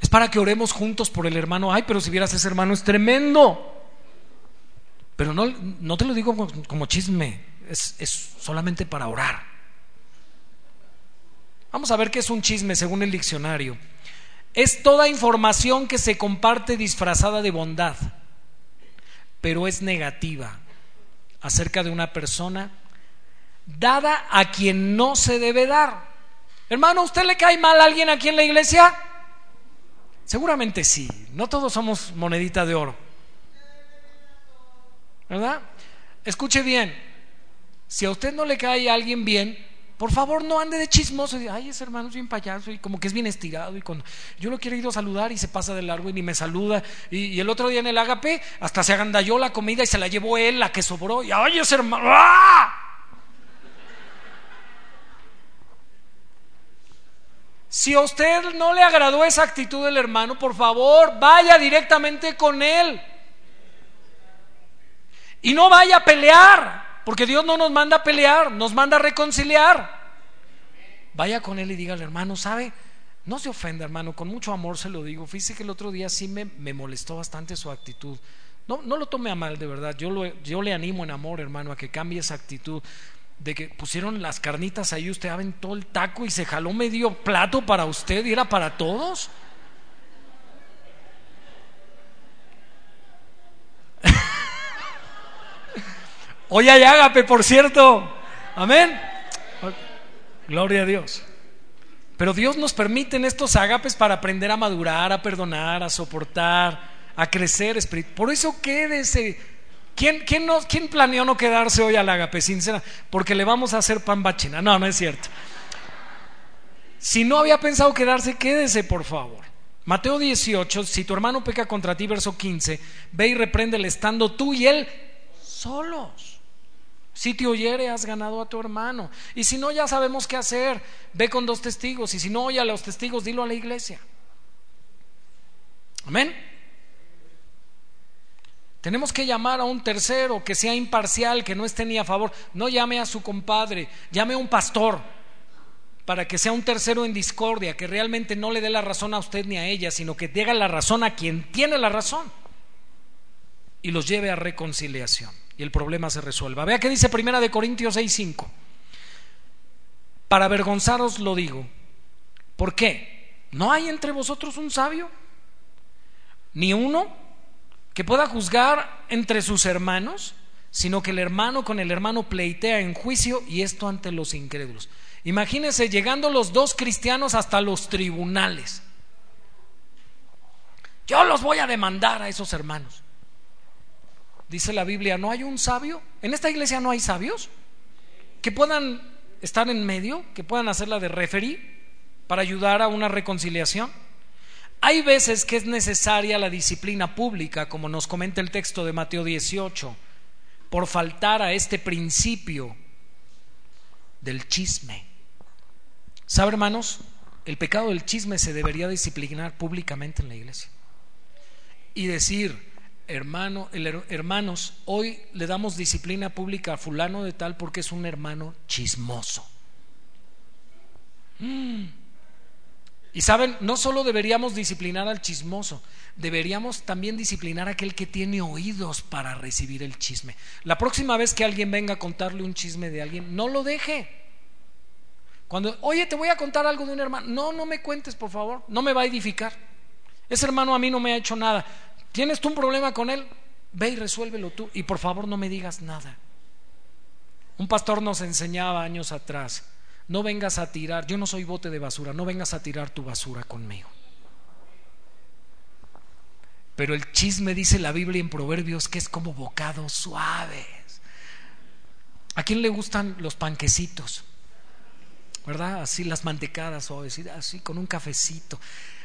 Es para que oremos juntos por el hermano. Ay, pero si vieras ese hermano es tremendo. Pero no, no te lo digo como, chisme, es, es solamente para orar. Vamos a ver qué es un chisme según el diccionario. Es toda información que se comparte disfrazada de bondad, pero es negativa acerca de una persona dada a quien no se debe dar. Hermano, ¿usted le cae mal a alguien aquí en la iglesia? Seguramente sí, no todos somos monedita de oro. ¿Verdad? Escuche bien, si a usted no le cae a alguien bien, por favor no ande de chismoso. Y ay, ese hermano es bien payaso y como que es bien estirado y cuando yo lo quiero ir a saludar y se pasa de largo y ni me saluda. Y, el otro día en el agape hasta se agandalló la comida y se la llevó él, la que sobró. Y ay, ese hermano ¡ah! Si a usted no le agradó esa actitud del hermano, por favor, vaya directamente con él. Y no vaya a pelear, porque Dios no nos manda a pelear, nos manda a reconciliar. Vaya con él y dígale, hermano, ¿sabe? No se ofenda, hermano, con mucho amor se lo digo. Fíjese que el otro día sí me, molestó bastante su actitud. No, no lo tome a mal, de verdad. Yo, lo, yo le animo en amor, hermano, a que cambie esa actitud de que pusieron las carnitas ahí, usted aventó el taco y se jaló medio plato para usted y era para todos. Hoy hay ágape, por cierto. Amén. Gloria a Dios. Pero Dios nos permite en estos ágapes para aprender a madurar, a perdonar, a soportar, a crecer espiritual. Por eso quédese. ¿Quién, quién, no, ¿Quién planeó no quedarse hoy al ágape? Sincera, porque le vamos a hacer pan bachina. No, no es cierto. Si no había pensado quedarse, quédese, por favor. Mateo 18, si tu hermano peca contra ti, verso 15, ve y repréndele estando tú y él solos. Si te oyere, has ganado a tu hermano. Y si no, ya sabemos qué hacer. Ve con dos testigos. Y si no oye a los testigos, dilo a la iglesia. Amén. Tenemos que llamar a un tercero que sea imparcial, que no esté ni a favor. No llame a su compadre, llame a un pastor para que sea un tercero en discordia, que realmente no le dé la razón a usted ni a ella, sino que diga la razón a quien tiene la razón y los lleve a reconciliación y el problema se resuelva. Vea que dice Primera de Corintios 6:5. Para avergonzaros lo digo. ¿Por qué? ¿No hay entre vosotros un sabio? Ni uno que pueda juzgar entre sus hermanos, sino que el hermano con el hermano pleitea en juicio y esto ante los incrédulos. Imagínense llegando los dos cristianos hasta los tribunales. Yo los voy a demandar a esos hermanos. Dice la Biblia, ¿no hay un sabio? ¿En esta iglesia no hay sabios? Que puedan estar en medio, que puedan hacer la de referí para ayudar a una reconciliación. Hay veces que es necesaria la disciplina pública, como nos comenta el texto de Mateo 18, por faltar a este principio del chisme. ¿Sabe, hermanos? El pecado del chisme se debería disciplinar públicamente en la iglesia. Y decir, hermano, hermanos, hoy le damos disciplina pública a fulano de tal porque es un hermano chismoso. Mm. Y saben, no solo deberíamos disciplinar al chismoso, deberíamos también disciplinar a aquel que tiene oídos para recibir el chisme. La próxima vez que alguien venga a contarle un chisme de alguien, no lo deje. Cuando, oye, te voy a contar algo de un hermano. No, no me cuentes, por favor. No me va a edificar. Ese hermano a mí no me ha hecho nada. ¿Tienes tú un problema con él? Ve y resuélvelo tú. Y por favor no me digas nada. Un pastor nos enseñaba años atrás, no vengas a tirar, yo no soy bote de basura, no vengas a tirar tu basura conmigo. Pero el chisme dice la Biblia en Proverbios que es como bocados suaves. ¿A quién le gustan los panquecitos? ¿Verdad? Así las mantecadas o así con un cafecito.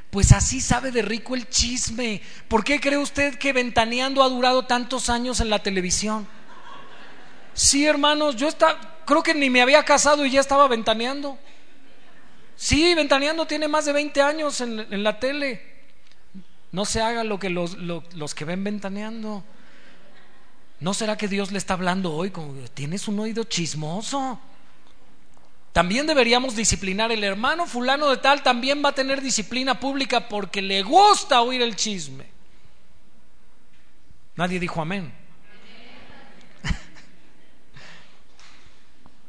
Pues así sabe de rico el chisme. ¿Por qué cree usted que Ventaneando ha durado tantos años en la televisión? Sí, hermanos, yo creo que ni me había casado y ya estaba ventaneando. Sí, ventaneando tiene más de 20 años en, la tele. No se haga lo que los, los que ven ventaneando. ¿No será que Dios le está hablando hoy como tienes un oído chismoso? También deberíamos disciplinar. El hermano fulano de tal también va a tener disciplina pública porque le gusta oír el chisme. Nadie dijo amén.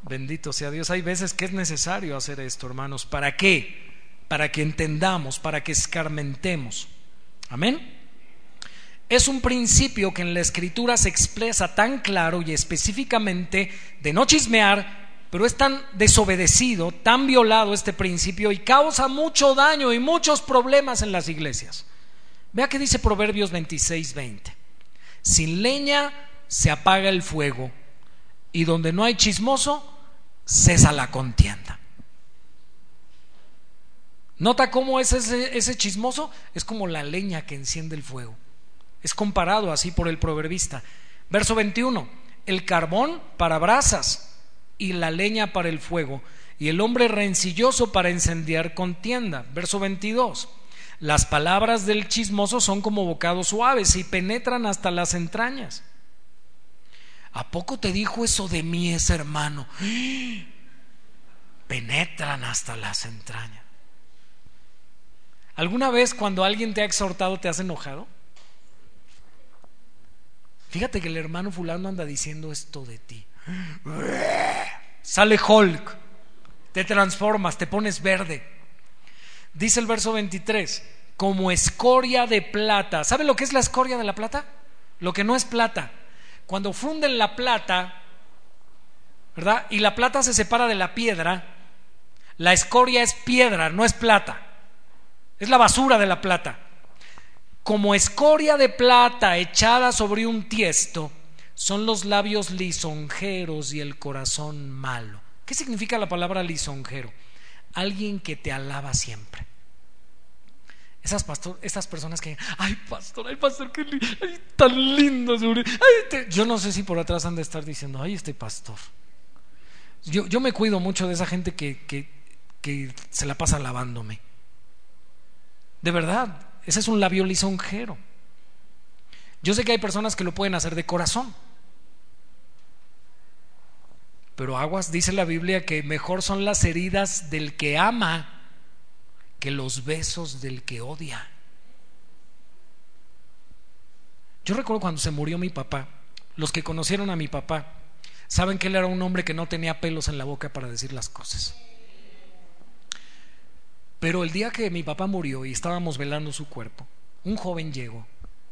Bendito sea Dios. Hay veces que es necesario hacer esto, hermanos. ¿Para qué? Para que entendamos, para que escarmentemos. Amén. Es un principio que en la escritura se expresa tan claro y específicamente de no chismear, pero es tan desobedecido, tan violado este principio y causa mucho daño y muchos problemas en las iglesias. Vea que dice Proverbios 26, 20. Sin leña se apaga el fuego y donde no hay chismoso, cesa la contienda. ¿Nota cómo es ese, ese chismoso? Es como la leña que enciende el fuego. Es comparado así por el proverbista. Verso 21. El carbón para brasas y la leña para el fuego, y el hombre rencilloso para incendiar contienda. Verso 22. Las palabras del chismoso son como bocados suaves y penetran hasta las entrañas. ¿A poco te dijo eso de mí ese hermano? Penetran hasta las entrañas. ¿Alguna vez cuando alguien te ha exhortado te has enojado? Fíjate que el hermano fulano anda diciendo esto de ti. Sale Hulk, te transformas, te pones verde. Dice el verso 23, como escoria de plata. ¿Sabe lo que es la escoria de la plata? Lo que no es plata. Cuando funden la plata, ¿verdad? Y la plata se separa de la piedra, la escoria es piedra, no es plata. Es la basura de la plata. Como escoria de plata echada sobre un tiesto, son los labios lisonjeros y el corazón malo. ¿Qué significa la palabra lisonjero? Alguien que te alaba siempre. Esas, pastor, esas personas que, ay pastor, ay pastor, qué tan lindo. Yo no sé si por atrás han de estar diciendo, ay este pastor. Yo, yo me cuido mucho de esa gente que, que, que se la pasa lavándome. De verdad, ese es un labio lisonjero. Yo sé que hay personas que lo pueden hacer de corazón. Pero aguas, dice la Biblia, que mejor son las heridas del que ama que los besos del que odia. Yo recuerdo cuando se murió mi papá, los que conocieron a mi papá, saben que él era un hombre que no tenía pelos en la boca para decir las cosas. Pero el día que mi papá murió y estábamos velando su cuerpo, un joven llegó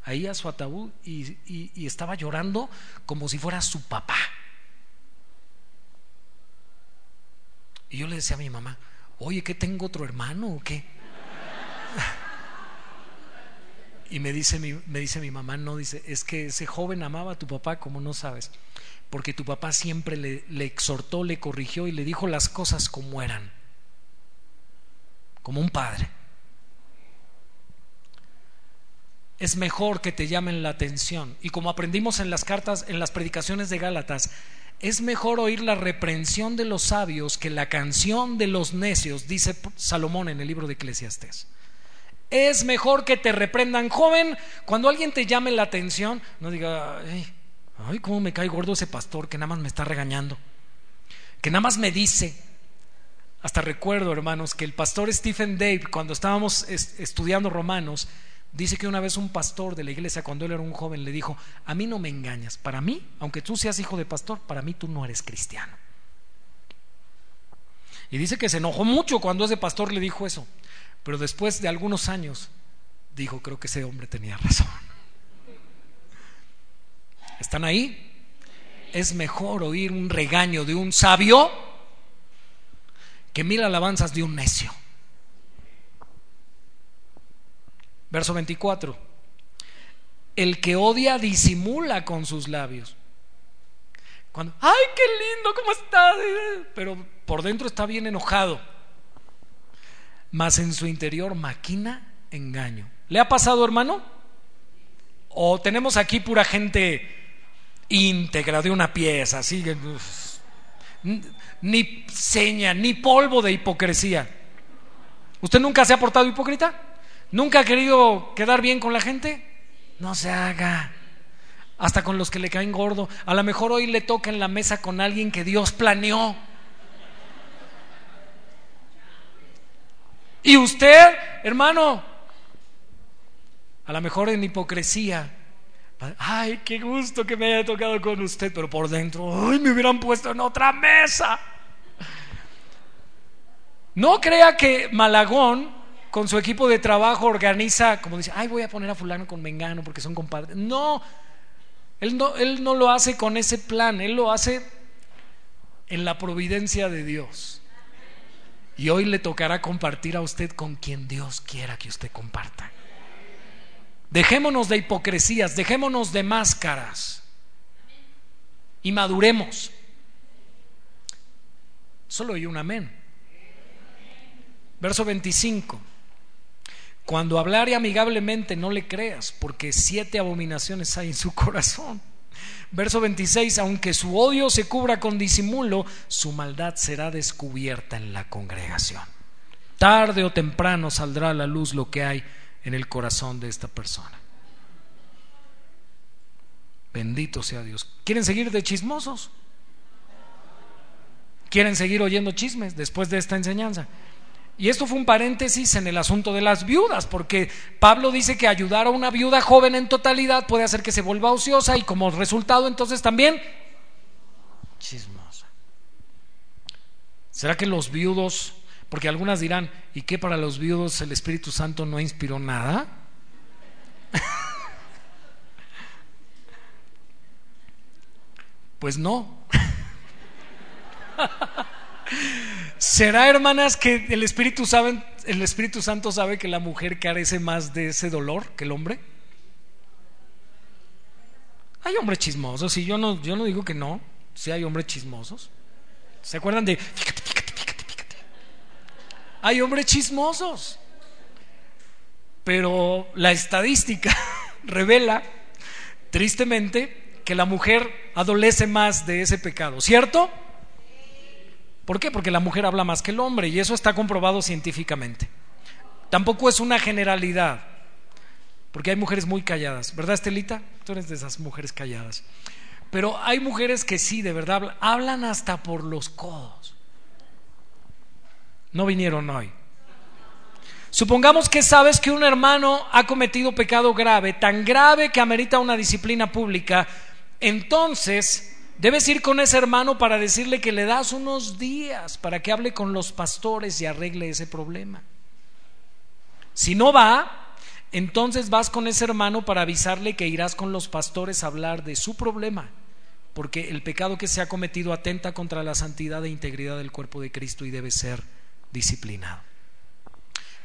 ahí a su ataúd y, y estaba llorando como si fuera su papá. Y yo le decía a mi mamá, oye, ¿qué tengo otro hermano o qué? Y me dice, mi, me dice mi mamá, no, dice, es que ese joven amaba a tu papá como no sabes, porque tu papá siempre le, le exhortó, le corrigió y le dijo las cosas como eran, como un padre. Es mejor que te llamen la atención. Y como aprendimos en las cartas, en las predicaciones de Gálatas, es mejor oír la reprensión de los sabios que la canción de los necios, dice Salomón en el libro de Eclesiastes. Es mejor que te reprendan, joven, cuando alguien te llame la atención, no diga, ay, ay, cómo me cae gordo ese pastor que nada más me está regañando, que nada más me dice. Hasta recuerdo, hermanos, que el pastor Stephen Dave, cuando estábamos estudiando Romanos, Dice que una vez un pastor de la iglesia, cuando él era un joven, le dijo, a mí no me engañas, para mí, aunque tú seas hijo de pastor, para mí tú no eres cristiano. Y dice que se enojó mucho cuando ese pastor le dijo eso. Pero después de algunos años dijo, creo que ese hombre tenía razón. ¿Están ahí? Es mejor oír un regaño de un sabio que mil alabanzas de un necio. Verso 24. El que odia disimula con sus labios. Cuando, ay, qué lindo, ¿cómo está? Pero por dentro está bien enojado. Mas en su interior maquina engaño. ¿Le ha pasado, hermano? ¿O tenemos aquí pura gente íntegra de una pieza, así ni seña, ni polvo de hipocresía? ¿Usted nunca se ha portado hipócrita? ¿Nunca ha querido quedar bien con la gente? No se haga. Hasta con los que le caen gordo. A lo mejor hoy le toca en la mesa con alguien que Dios planeó. Y usted, hermano, a lo mejor en hipocresía. Ay, qué gusto que me haya tocado con usted, pero por dentro, ay, me hubieran puesto en otra mesa. No crea que Malagón con su equipo de trabajo organiza, como dice, ay, voy a poner a fulano con Mengano porque son compadres. No, él no, él no lo hace con ese plan, él lo hace en la providencia de Dios. Y hoy le tocará compartir a usted con quien Dios quiera que usted comparta. Dejémonos de hipocresías, dejémonos de máscaras y maduremos. Solo hay un amén. Verso 25. Cuando hablare amigablemente no le creas, porque siete abominaciones hay en su corazón. Verso 26, aunque su odio se cubra con disimulo, su maldad será descubierta en la congregación. Tarde o temprano saldrá a la luz lo que hay en el corazón de esta persona. Bendito sea Dios. ¿Quieren seguir de chismosos? ¿Quieren seguir oyendo chismes después de esta enseñanza? Y esto fue un paréntesis en el asunto de las viudas, porque Pablo dice que ayudar a una viuda joven en totalidad puede hacer que se vuelva ociosa y como resultado entonces también chismosa. ¿Será que los viudos, porque algunas dirán, ¿y qué para los viudos el Espíritu Santo no inspiró nada? pues no. ¿Será, hermanas, que el Espíritu, sabe, el Espíritu Santo sabe que la mujer carece más de ese dolor que el hombre? Hay hombres chismosos, y yo no, yo no digo que no, sí hay hombres chismosos. ¿Se acuerdan de fíjate, fíjate, fíjate, fíjate? Hay hombres chismosos. Pero la estadística revela, tristemente, que la mujer adolece más de ese pecado, ¿cierto? ¿Por qué? Porque la mujer habla más que el hombre y eso está comprobado científicamente. Tampoco es una generalidad, porque hay mujeres muy calladas, ¿verdad, Estelita? Tú eres de esas mujeres calladas. Pero hay mujeres que sí, de verdad, hablan hasta por los codos. No vinieron hoy. Supongamos que sabes que un hermano ha cometido pecado grave, tan grave que amerita una disciplina pública, entonces Debes ir con ese hermano para decirle que le das unos días para que hable con los pastores y arregle ese problema. Si no va, entonces vas con ese hermano para avisarle que irás con los pastores a hablar de su problema, porque el pecado que se ha cometido atenta contra la santidad e integridad del cuerpo de Cristo y debe ser disciplinado.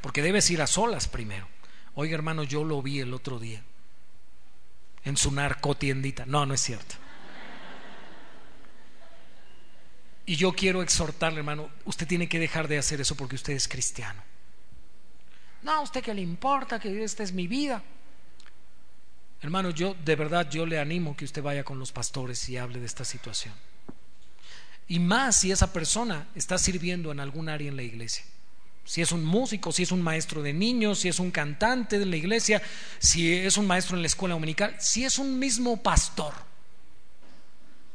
Porque debes ir a solas primero. Oiga hermano, yo lo vi el otro día en su narcotiendita. No, no es cierto. Y yo quiero exhortarle, hermano, usted tiene que dejar de hacer eso porque usted es cristiano. No, a usted que le importa, que esta es mi vida. Hermano, yo de verdad yo le animo que usted vaya con los pastores y hable de esta situación. Y más si esa persona está sirviendo en algún área en la iglesia. Si es un músico, si es un maestro de niños, si es un cantante de la iglesia, si es un maestro en la escuela dominical, si es un mismo pastor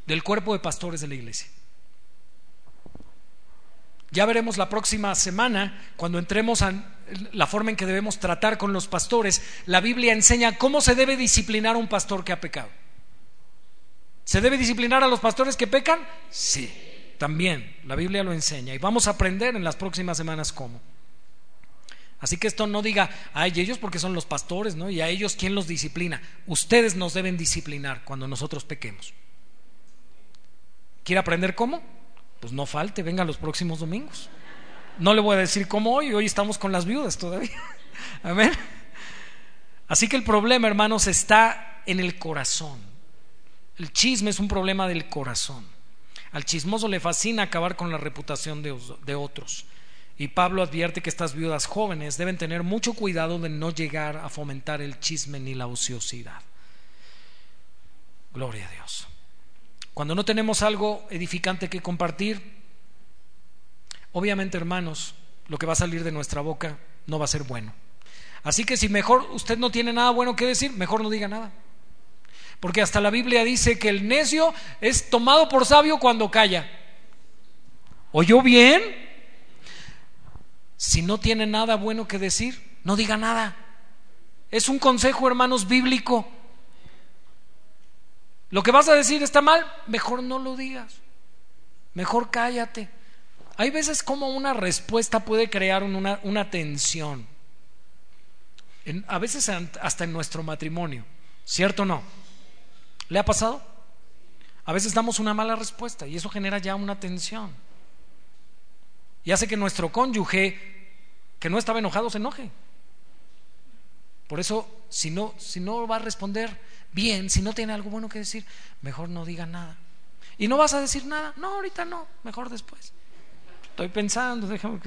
del cuerpo de pastores de la iglesia. Ya veremos la próxima semana, cuando entremos a la forma en que debemos tratar con los pastores, la Biblia enseña cómo se debe disciplinar a un pastor que ha pecado. ¿Se debe disciplinar a los pastores que pecan? Sí. también, la Biblia lo enseña y vamos a aprender en las próximas semanas cómo. Así que esto no diga, ay, ellos porque son los pastores, ¿no? Y a ellos quién los disciplina. Ustedes nos deben disciplinar cuando nosotros pequemos. ¿Quiere aprender cómo? Pues no falte, venga los próximos domingos. No le voy a decir cómo hoy, hoy estamos con las viudas todavía. Amén. Así que el problema, hermanos, está en el corazón. El chisme es un problema del corazón. Al chismoso le fascina acabar con la reputación de, de otros. Y Pablo advierte que estas viudas jóvenes deben tener mucho cuidado de no llegar a fomentar el chisme ni la ociosidad. Gloria a Dios. Cuando no tenemos algo edificante que compartir, obviamente hermanos, lo que va a salir de nuestra boca no va a ser bueno. Así que si mejor usted no tiene nada bueno que decir, mejor no diga nada. Porque hasta la Biblia dice que el necio es tomado por sabio cuando calla. ¿Oyó bien? Si no tiene nada bueno que decir, no diga nada. Es un consejo, hermanos, bíblico. Lo que vas a decir está mal, mejor no lo digas. Mejor cállate. Hay veces como una respuesta puede crear una, una tensión. a veces hasta en nuestro matrimonio. ¿Cierto o no? ¿Le ha pasado? A veces damos una mala respuesta y eso genera ya una tensión y hace que nuestro cónyuge, que no estaba enojado, se enoje. Por eso, si no, si no va a responder bien, si no tiene algo bueno que decir, mejor no diga nada. ¿Y no vas a decir nada? No, ahorita no, mejor después. Estoy pensando, déjame,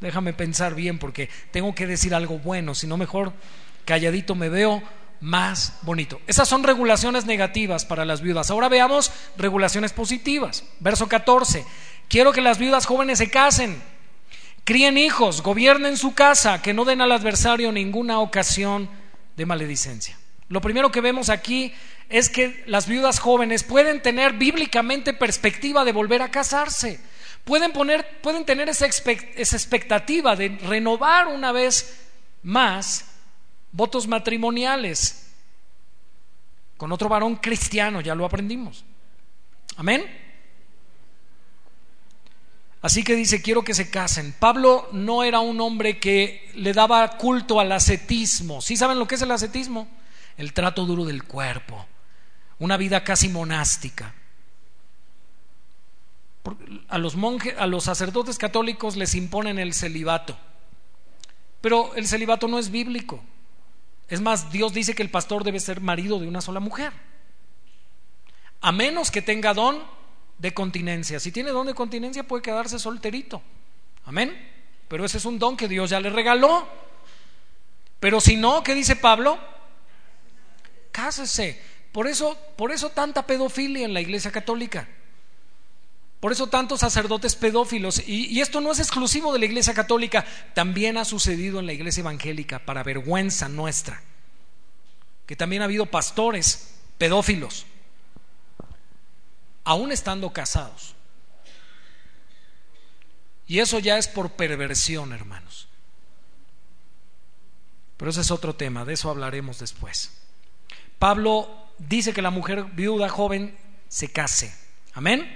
déjame pensar bien porque tengo que decir algo bueno, si no mejor calladito me veo más bonito. Esas son regulaciones negativas para las viudas. Ahora veamos regulaciones positivas. Verso 14. Quiero que las viudas jóvenes se casen, críen hijos, gobiernen su casa, que no den al adversario ninguna ocasión de maledicencia. Lo primero que vemos aquí es que las viudas jóvenes pueden tener bíblicamente perspectiva de volver a casarse. Pueden, poner, pueden tener esa, esa expectativa de renovar una vez más votos matrimoniales con otro varón cristiano, ya lo aprendimos. Amén. Así que dice, quiero que se casen. Pablo no era un hombre que le daba culto al ascetismo. ¿Sí saben lo que es el ascetismo? El trato duro del cuerpo, una vida casi monástica. A los monjes, a los sacerdotes católicos les imponen el celibato. Pero el celibato no es bíblico. Es más, Dios dice que el pastor debe ser marido de una sola mujer. A menos que tenga don de continencia. Si tiene don de continencia puede quedarse solterito. Amén. Pero ese es un don que Dios ya le regaló. Pero si no, ¿qué dice Pablo? Cásese. Por eso, por eso tanta pedofilia en la Iglesia Católica. Por eso tantos sacerdotes pedófilos. Y, y, esto no es exclusivo de la Iglesia Católica, también ha sucedido en la Iglesia Evangélica, para vergüenza nuestra. Que también ha habido pastores pedófilos aún estando casados. Y eso ya es por perversión, hermanos. Pero ese es otro tema, de eso hablaremos después. Pablo dice que la mujer viuda joven se case. Amén.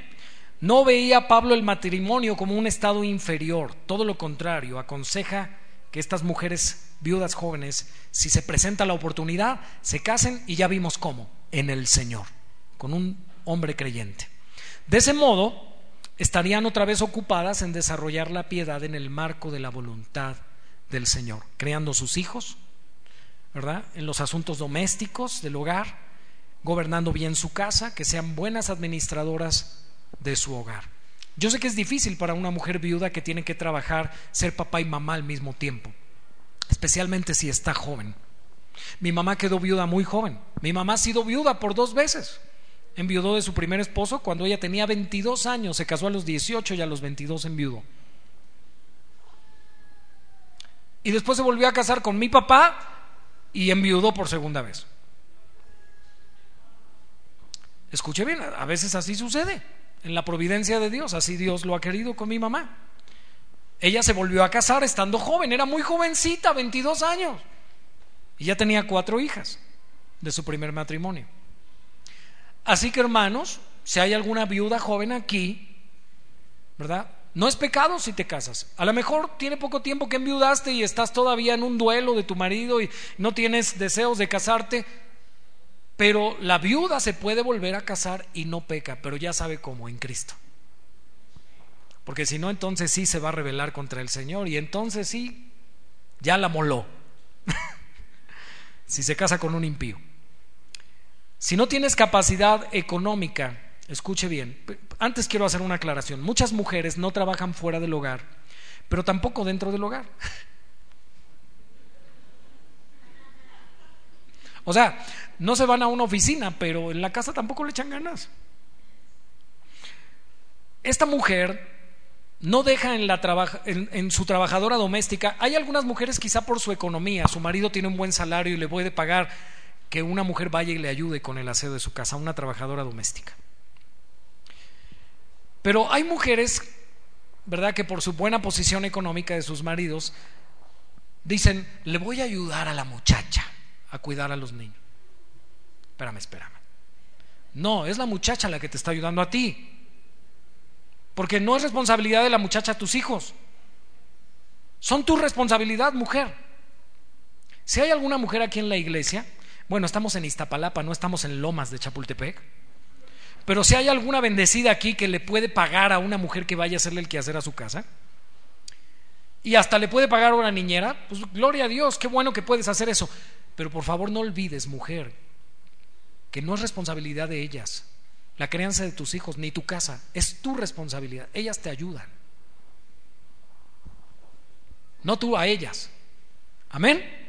No veía Pablo el matrimonio como un estado inferior, todo lo contrario, aconseja que estas mujeres viudas jóvenes, si se presenta la oportunidad, se casen y ya vimos cómo, en el Señor, con un hombre creyente. De ese modo, estarían otra vez ocupadas en desarrollar la piedad en el marco de la voluntad del Señor, creando sus hijos, ¿verdad? En los asuntos domésticos del hogar, gobernando bien su casa, que sean buenas administradoras de su hogar. Yo sé que es difícil para una mujer viuda que tiene que trabajar, ser papá y mamá al mismo tiempo, especialmente si está joven. Mi mamá quedó viuda muy joven. Mi mamá ha sido viuda por dos veces enviudó de su primer esposo cuando ella tenía 22 años, se casó a los 18 y a los 22 enviudó. Y después se volvió a casar con mi papá y enviudó por segunda vez. Escuche bien, a veces así sucede, en la providencia de Dios, así Dios lo ha querido con mi mamá. Ella se volvió a casar estando joven, era muy jovencita, 22 años, y ya tenía cuatro hijas de su primer matrimonio. Así que hermanos, si hay alguna viuda joven aquí, ¿verdad? No es pecado si te casas. A lo mejor tiene poco tiempo que enviudaste y estás todavía en un duelo de tu marido y no tienes deseos de casarte, pero la viuda se puede volver a casar y no peca, pero ya sabe cómo, en Cristo. Porque si no, entonces sí se va a rebelar contra el Señor y entonces sí, ya la moló. si se casa con un impío. Si no tienes capacidad económica, escuche bien, antes quiero hacer una aclaración. Muchas mujeres no trabajan fuera del hogar, pero tampoco dentro del hogar. O sea, no se van a una oficina, pero en la casa tampoco le echan ganas. Esta mujer no deja en, la en, su trabajadora doméstica. Hay algunas mujeres quizá por su economía, su marido tiene un buen salario y le puede pagar que una mujer vaya y le ayude con el aseo de su casa, una trabajadora doméstica. Pero hay mujeres, ¿verdad?, que por su buena posición económica de sus maridos, dicen, le voy a ayudar a la muchacha a cuidar a los niños. Espérame, espérame. No, es la muchacha la que te está ayudando a ti. Porque no es responsabilidad de la muchacha tus hijos. Son tu responsabilidad, mujer. Si hay alguna mujer aquí en la iglesia, bueno, estamos en Iztapalapa, no estamos en Lomas de Chapultepec. Pero si hay alguna bendecida aquí que le puede pagar a una mujer que vaya a hacerle el quehacer a su casa, y hasta le puede pagar a una niñera, pues gloria a Dios, qué bueno que puedes hacer eso. Pero por favor no olvides, mujer, que no es responsabilidad de ellas la crianza de tus hijos, ni tu casa, es tu responsabilidad. Ellas te ayudan. No tú a ellas. Amén.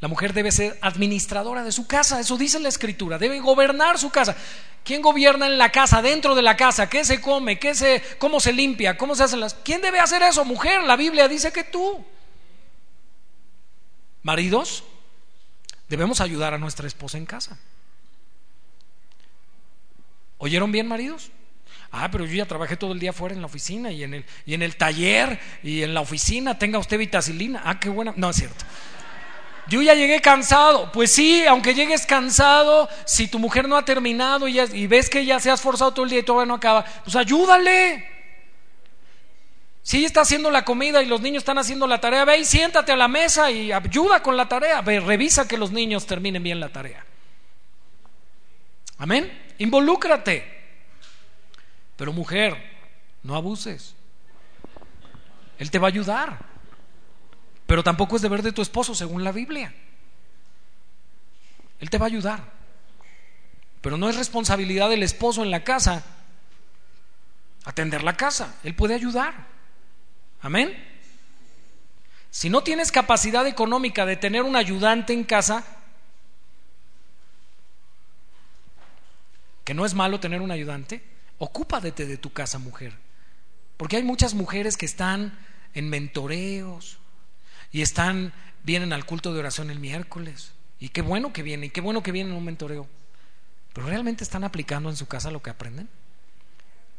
La mujer debe ser administradora de su casa, eso dice la escritura, debe gobernar su casa. ¿Quién gobierna en la casa, dentro de la casa? ¿Qué se come? ¿Qué se, ¿Cómo se limpia? ¿Cómo se hacen las... ¿Quién debe hacer eso? Mujer, la Biblia dice que tú. Maridos, debemos ayudar a nuestra esposa en casa. ¿Oyeron bien, maridos? Ah, pero yo ya trabajé todo el día fuera en la oficina y en el, y en el taller y en la oficina. Tenga usted vitacilina. Ah, qué buena. No es cierto. Yo ya llegué cansado. Pues sí, aunque llegues cansado, si tu mujer no ha terminado y, ves que ya se ha esforzado todo el día y todavía no acaba, pues ayúdale. Si ella está haciendo la comida y los niños están haciendo la tarea, ve y siéntate a la mesa y ayuda con la tarea. Revisa que los niños terminen bien la tarea. Amén. Involúcrate. Pero mujer, no abuses. Él te va a ayudar. Pero tampoco es deber de tu esposo, según la Biblia. Él te va a ayudar. Pero no es responsabilidad del esposo en la casa atender la casa. Él puede ayudar. Amén. Si no tienes capacidad económica de tener un ayudante en casa, que no es malo tener un ayudante, ocúpate de tu casa, mujer. Porque hay muchas mujeres que están en mentoreos y están vienen al culto de oración el miércoles. Y qué bueno que vienen, y qué bueno que vienen a un mentoreo. Pero realmente están aplicando en su casa lo que aprenden.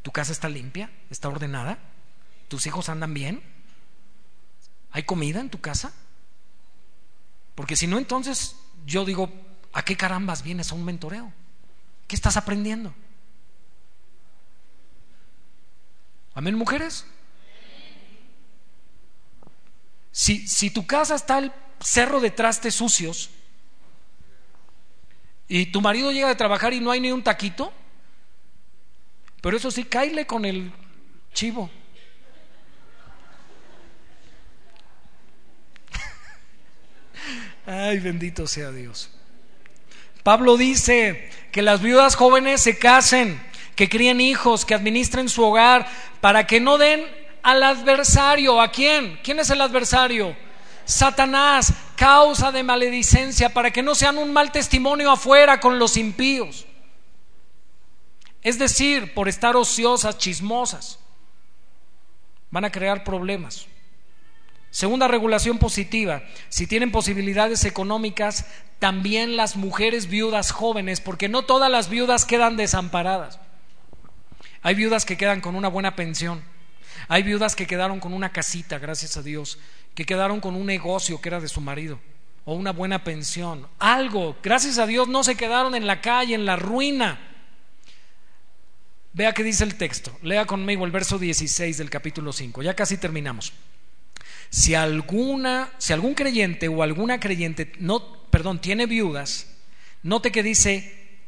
¿Tu casa está limpia? ¿Está ordenada? ¿Tus hijos andan bien? ¿Hay comida en tu casa? Porque si no, entonces yo digo, ¿a qué carambas vienes a un mentoreo? ¿Qué estás aprendiendo? Amén, mujeres. Si, si tu casa está el cerro de trastes sucios y tu marido llega de trabajar y no hay ni un taquito, pero eso sí, caile con el chivo. Ay, bendito sea Dios. Pablo dice que las viudas jóvenes se casen, que críen hijos, que administren su hogar, para que no den al adversario. ¿A quién? ¿Quién es el adversario? Satanás, causa de maledicencia, para que no sean un mal testimonio afuera con los impíos. Es decir, por estar ociosas, chismosas, van a crear problemas. Segunda regulación positiva, si tienen posibilidades económicas, también las mujeres viudas jóvenes, porque no todas las viudas quedan desamparadas. Hay viudas que quedan con una buena pensión, hay viudas que quedaron con una casita, gracias a Dios, que quedaron con un negocio que era de su marido, o una buena pensión, algo, gracias a Dios no se quedaron en la calle, en la ruina. Vea qué dice el texto. Lea conmigo el verso 16 del capítulo 5. Ya casi terminamos. Si alguna, si algún creyente o alguna creyente no, perdón, tiene viudas, note que dice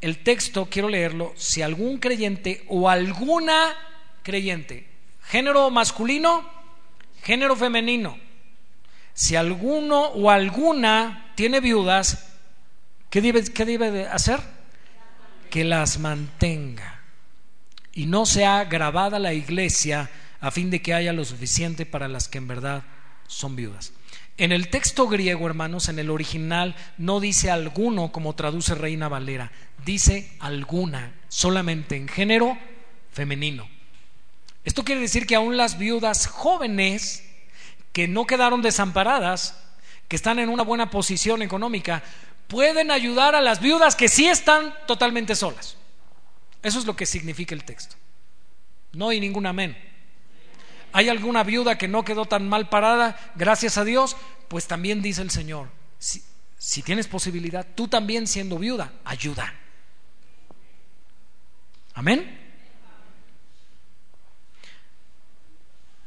el texto, quiero leerlo, si algún creyente o alguna creyente, género masculino, género femenino, si alguno o alguna tiene viudas, ¿qué debe, qué debe de hacer? Que las mantenga y no sea grabada la iglesia a fin de que haya lo suficiente para las que en verdad son viudas. En el texto griego, hermanos, en el original no dice alguno como traduce Reina Valera, dice alguna, solamente en género femenino. Esto quiere decir que aún las viudas jóvenes que no quedaron desamparadas, que están en una buena posición económica, pueden ayudar a las viudas que sí están totalmente solas. Eso es lo que significa el texto. No hay ningún amén. ¿Hay alguna viuda que no quedó tan mal parada? Gracias a Dios. Pues también dice el Señor, si, si tienes posibilidad, tú también siendo viuda, ayuda. Amén.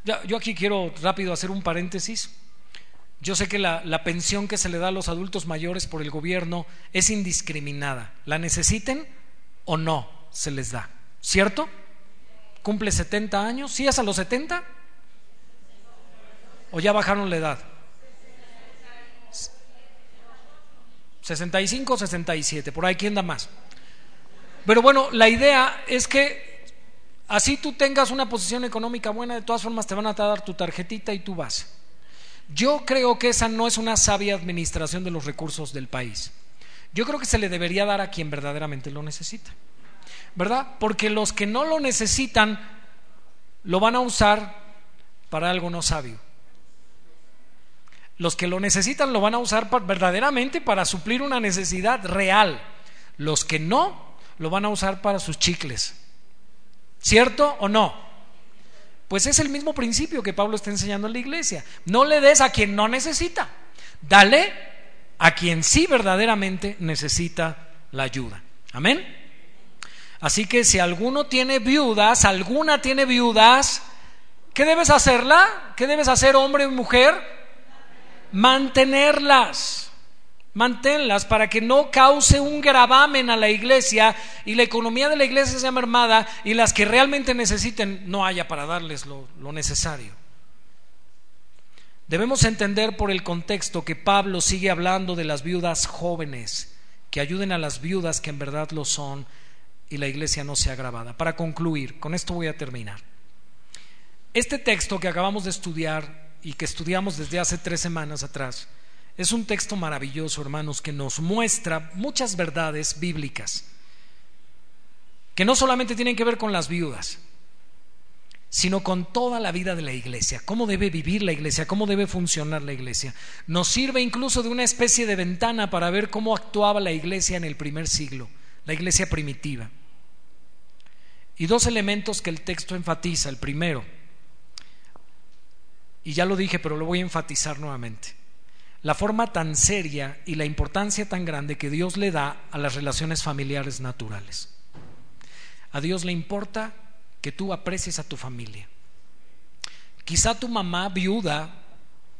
Yo aquí quiero rápido hacer un paréntesis. Yo sé que la, pensión que se le da a los adultos mayores por el gobierno es indiscriminada. ¿La necesiten o no se les da? ¿Cierto? cumple 70 años, ¿sí es a los 70? ¿O ya bajaron la edad? 65 67, por ahí quién da más. Pero bueno, la idea es que así tú tengas una posición económica buena, de todas formas te van a dar tu tarjetita y tú vas. Yo creo que esa no es una sabia administración de los recursos del país. Yo creo que se le debería dar a quien verdaderamente lo necesita. ¿verdad? Porque los que no lo necesitan lo van a usar para algo no sabio. Los que lo necesitan lo van a usar verdaderamente para suplir una necesidad real. Los que no lo van a usar para sus chicles. ¿Cierto o no? Pues es el mismo principio que Pablo está enseñando en la iglesia. No le des a quien no necesita. Dale a quien sí verdaderamente necesita la ayuda. Amén. Así que si alguno tiene viudas, alguna tiene viudas, ¿qué debes hacerla? ¿Qué debes hacer hombre y mujer? Mantenerlas. Manténlas para que no cause un gravamen a la iglesia y la economía de la iglesia sea mermada y las que realmente necesiten no haya para darles lo, necesario. Debemos entender por el contexto que Pablo sigue hablando de las viudas jóvenes, que ayuden a las viudas que en verdad lo son y la iglesia no sea grabada. Para concluir, con esto voy a terminar. Este texto que acabamos de estudiar y que estudiamos desde hace tres semanas atrás, es un texto maravilloso, hermanos, que nos muestra muchas verdades bíblicas, que no solamente tienen que ver con las viudas, sino con toda la vida de la iglesia, cómo debe vivir la iglesia, cómo debe funcionar la iglesia. Nos sirve incluso de una especie de ventana para ver cómo actuaba la iglesia en el primer siglo, la iglesia primitiva. Y dos elementos que el texto enfatiza. El primero, y ya lo dije, pero lo voy a enfatizar nuevamente, la forma tan seria y la importancia tan grande que Dios le da a las relaciones familiares naturales. A Dios le importa que tú aprecies a tu familia. Quizá tu mamá viuda,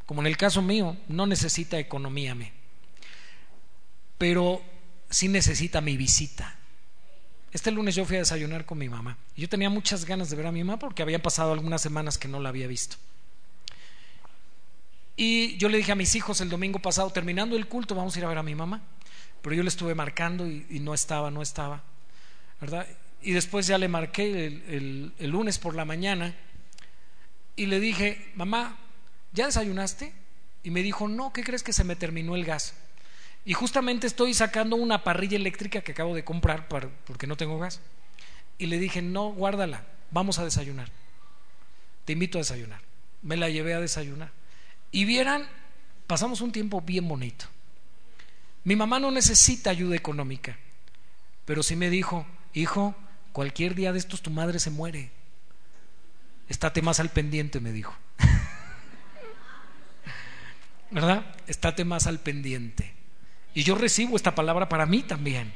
como en el caso mío, no necesita economía, pero sí necesita mi visita. Este lunes yo fui a desayunar con mi mamá. Yo tenía muchas ganas de ver a mi mamá porque había pasado algunas semanas que no la había visto. Y yo le dije a mis hijos el domingo pasado, terminando el culto, vamos a ir a ver a mi mamá. Pero yo le estuve marcando y, no estaba, no estaba. ¿Verdad? Y después ya le marqué el, lunes por la mañana y le dije, mamá, ¿ya desayunaste? Y me dijo, no, ¿qué crees que se me terminó el gas? Y justamente estoy sacando una parrilla eléctrica que acabo de comprar porque no tengo gas. Y le dije, no, guárdala, vamos a desayunar. Te invito a desayunar. Me la llevé a desayunar. Y vieran, pasamos un tiempo bien bonito. Mi mamá no necesita ayuda económica, pero sí me dijo, hijo, cualquier día de estos tu madre se muere. Estate más al pendiente, me dijo. ¿Verdad? Estate más al pendiente. Y yo recibo esta palabra para mí también.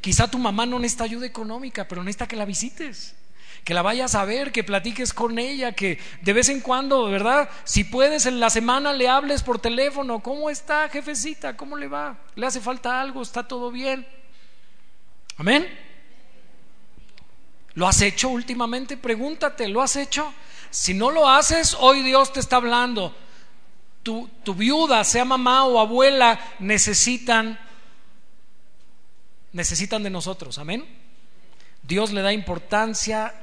Quizá tu mamá no necesita ayuda económica, pero necesita que la visites, que la vayas a ver, que platiques con ella, que de vez en cuando, ¿verdad? Si puedes en la semana le hables por teléfono, ¿cómo está, jefecita? ¿Cómo le va? ¿Le hace falta algo? ¿Está todo bien? Amén. ¿Lo has hecho últimamente? Pregúntate, ¿lo has hecho? Si no lo haces, hoy Dios te está hablando. Tu, tu viuda, sea mamá o abuela, necesitan necesitan de nosotros. Amén. Dios le da importancia,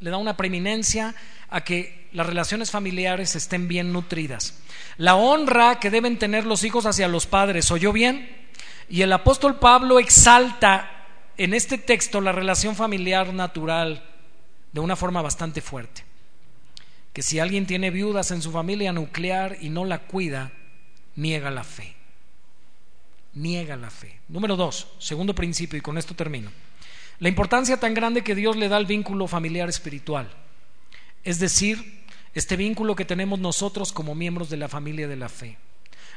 le da una preeminencia a que las relaciones familiares estén bien nutridas. La honra que deben tener los hijos hacia los padres, ¿oyó bien? Y el apóstol Pablo exalta en este texto la relación familiar natural de una forma bastante fuerte. Que si alguien tiene viudas en su familia nuclear y no la cuida, niega la fe niega la fe. Número dos, segundo principio, y con esto termino. La importancia tan grande que Dios le da al vínculo familiar espiritual. Es decir, este vínculo que tenemos nosotros como miembros de la familia de la fe.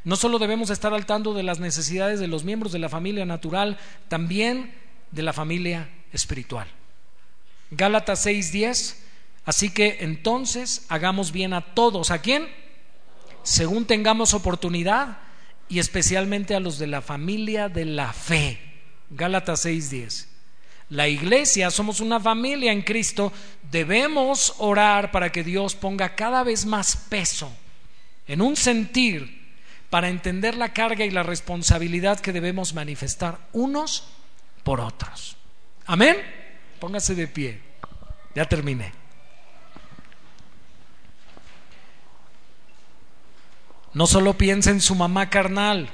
No solo debemos estar al tanto de las necesidades de los miembros de la familia natural, también de la familia espiritual. Gálatas 6:10, así que entonces hagamos bien a todos. ¿A quién? Según tengamos oportunidad y especialmente a los de la familia de la fe. Gálatas 6:10. La iglesia, somos una familia en Cristo, debemos orar para que Dios ponga cada vez más peso en un sentir para entender la carga y la responsabilidad que debemos manifestar unos por otros. Amén. Póngase de pie. Ya terminé. No solo piensa en su mamá carnal,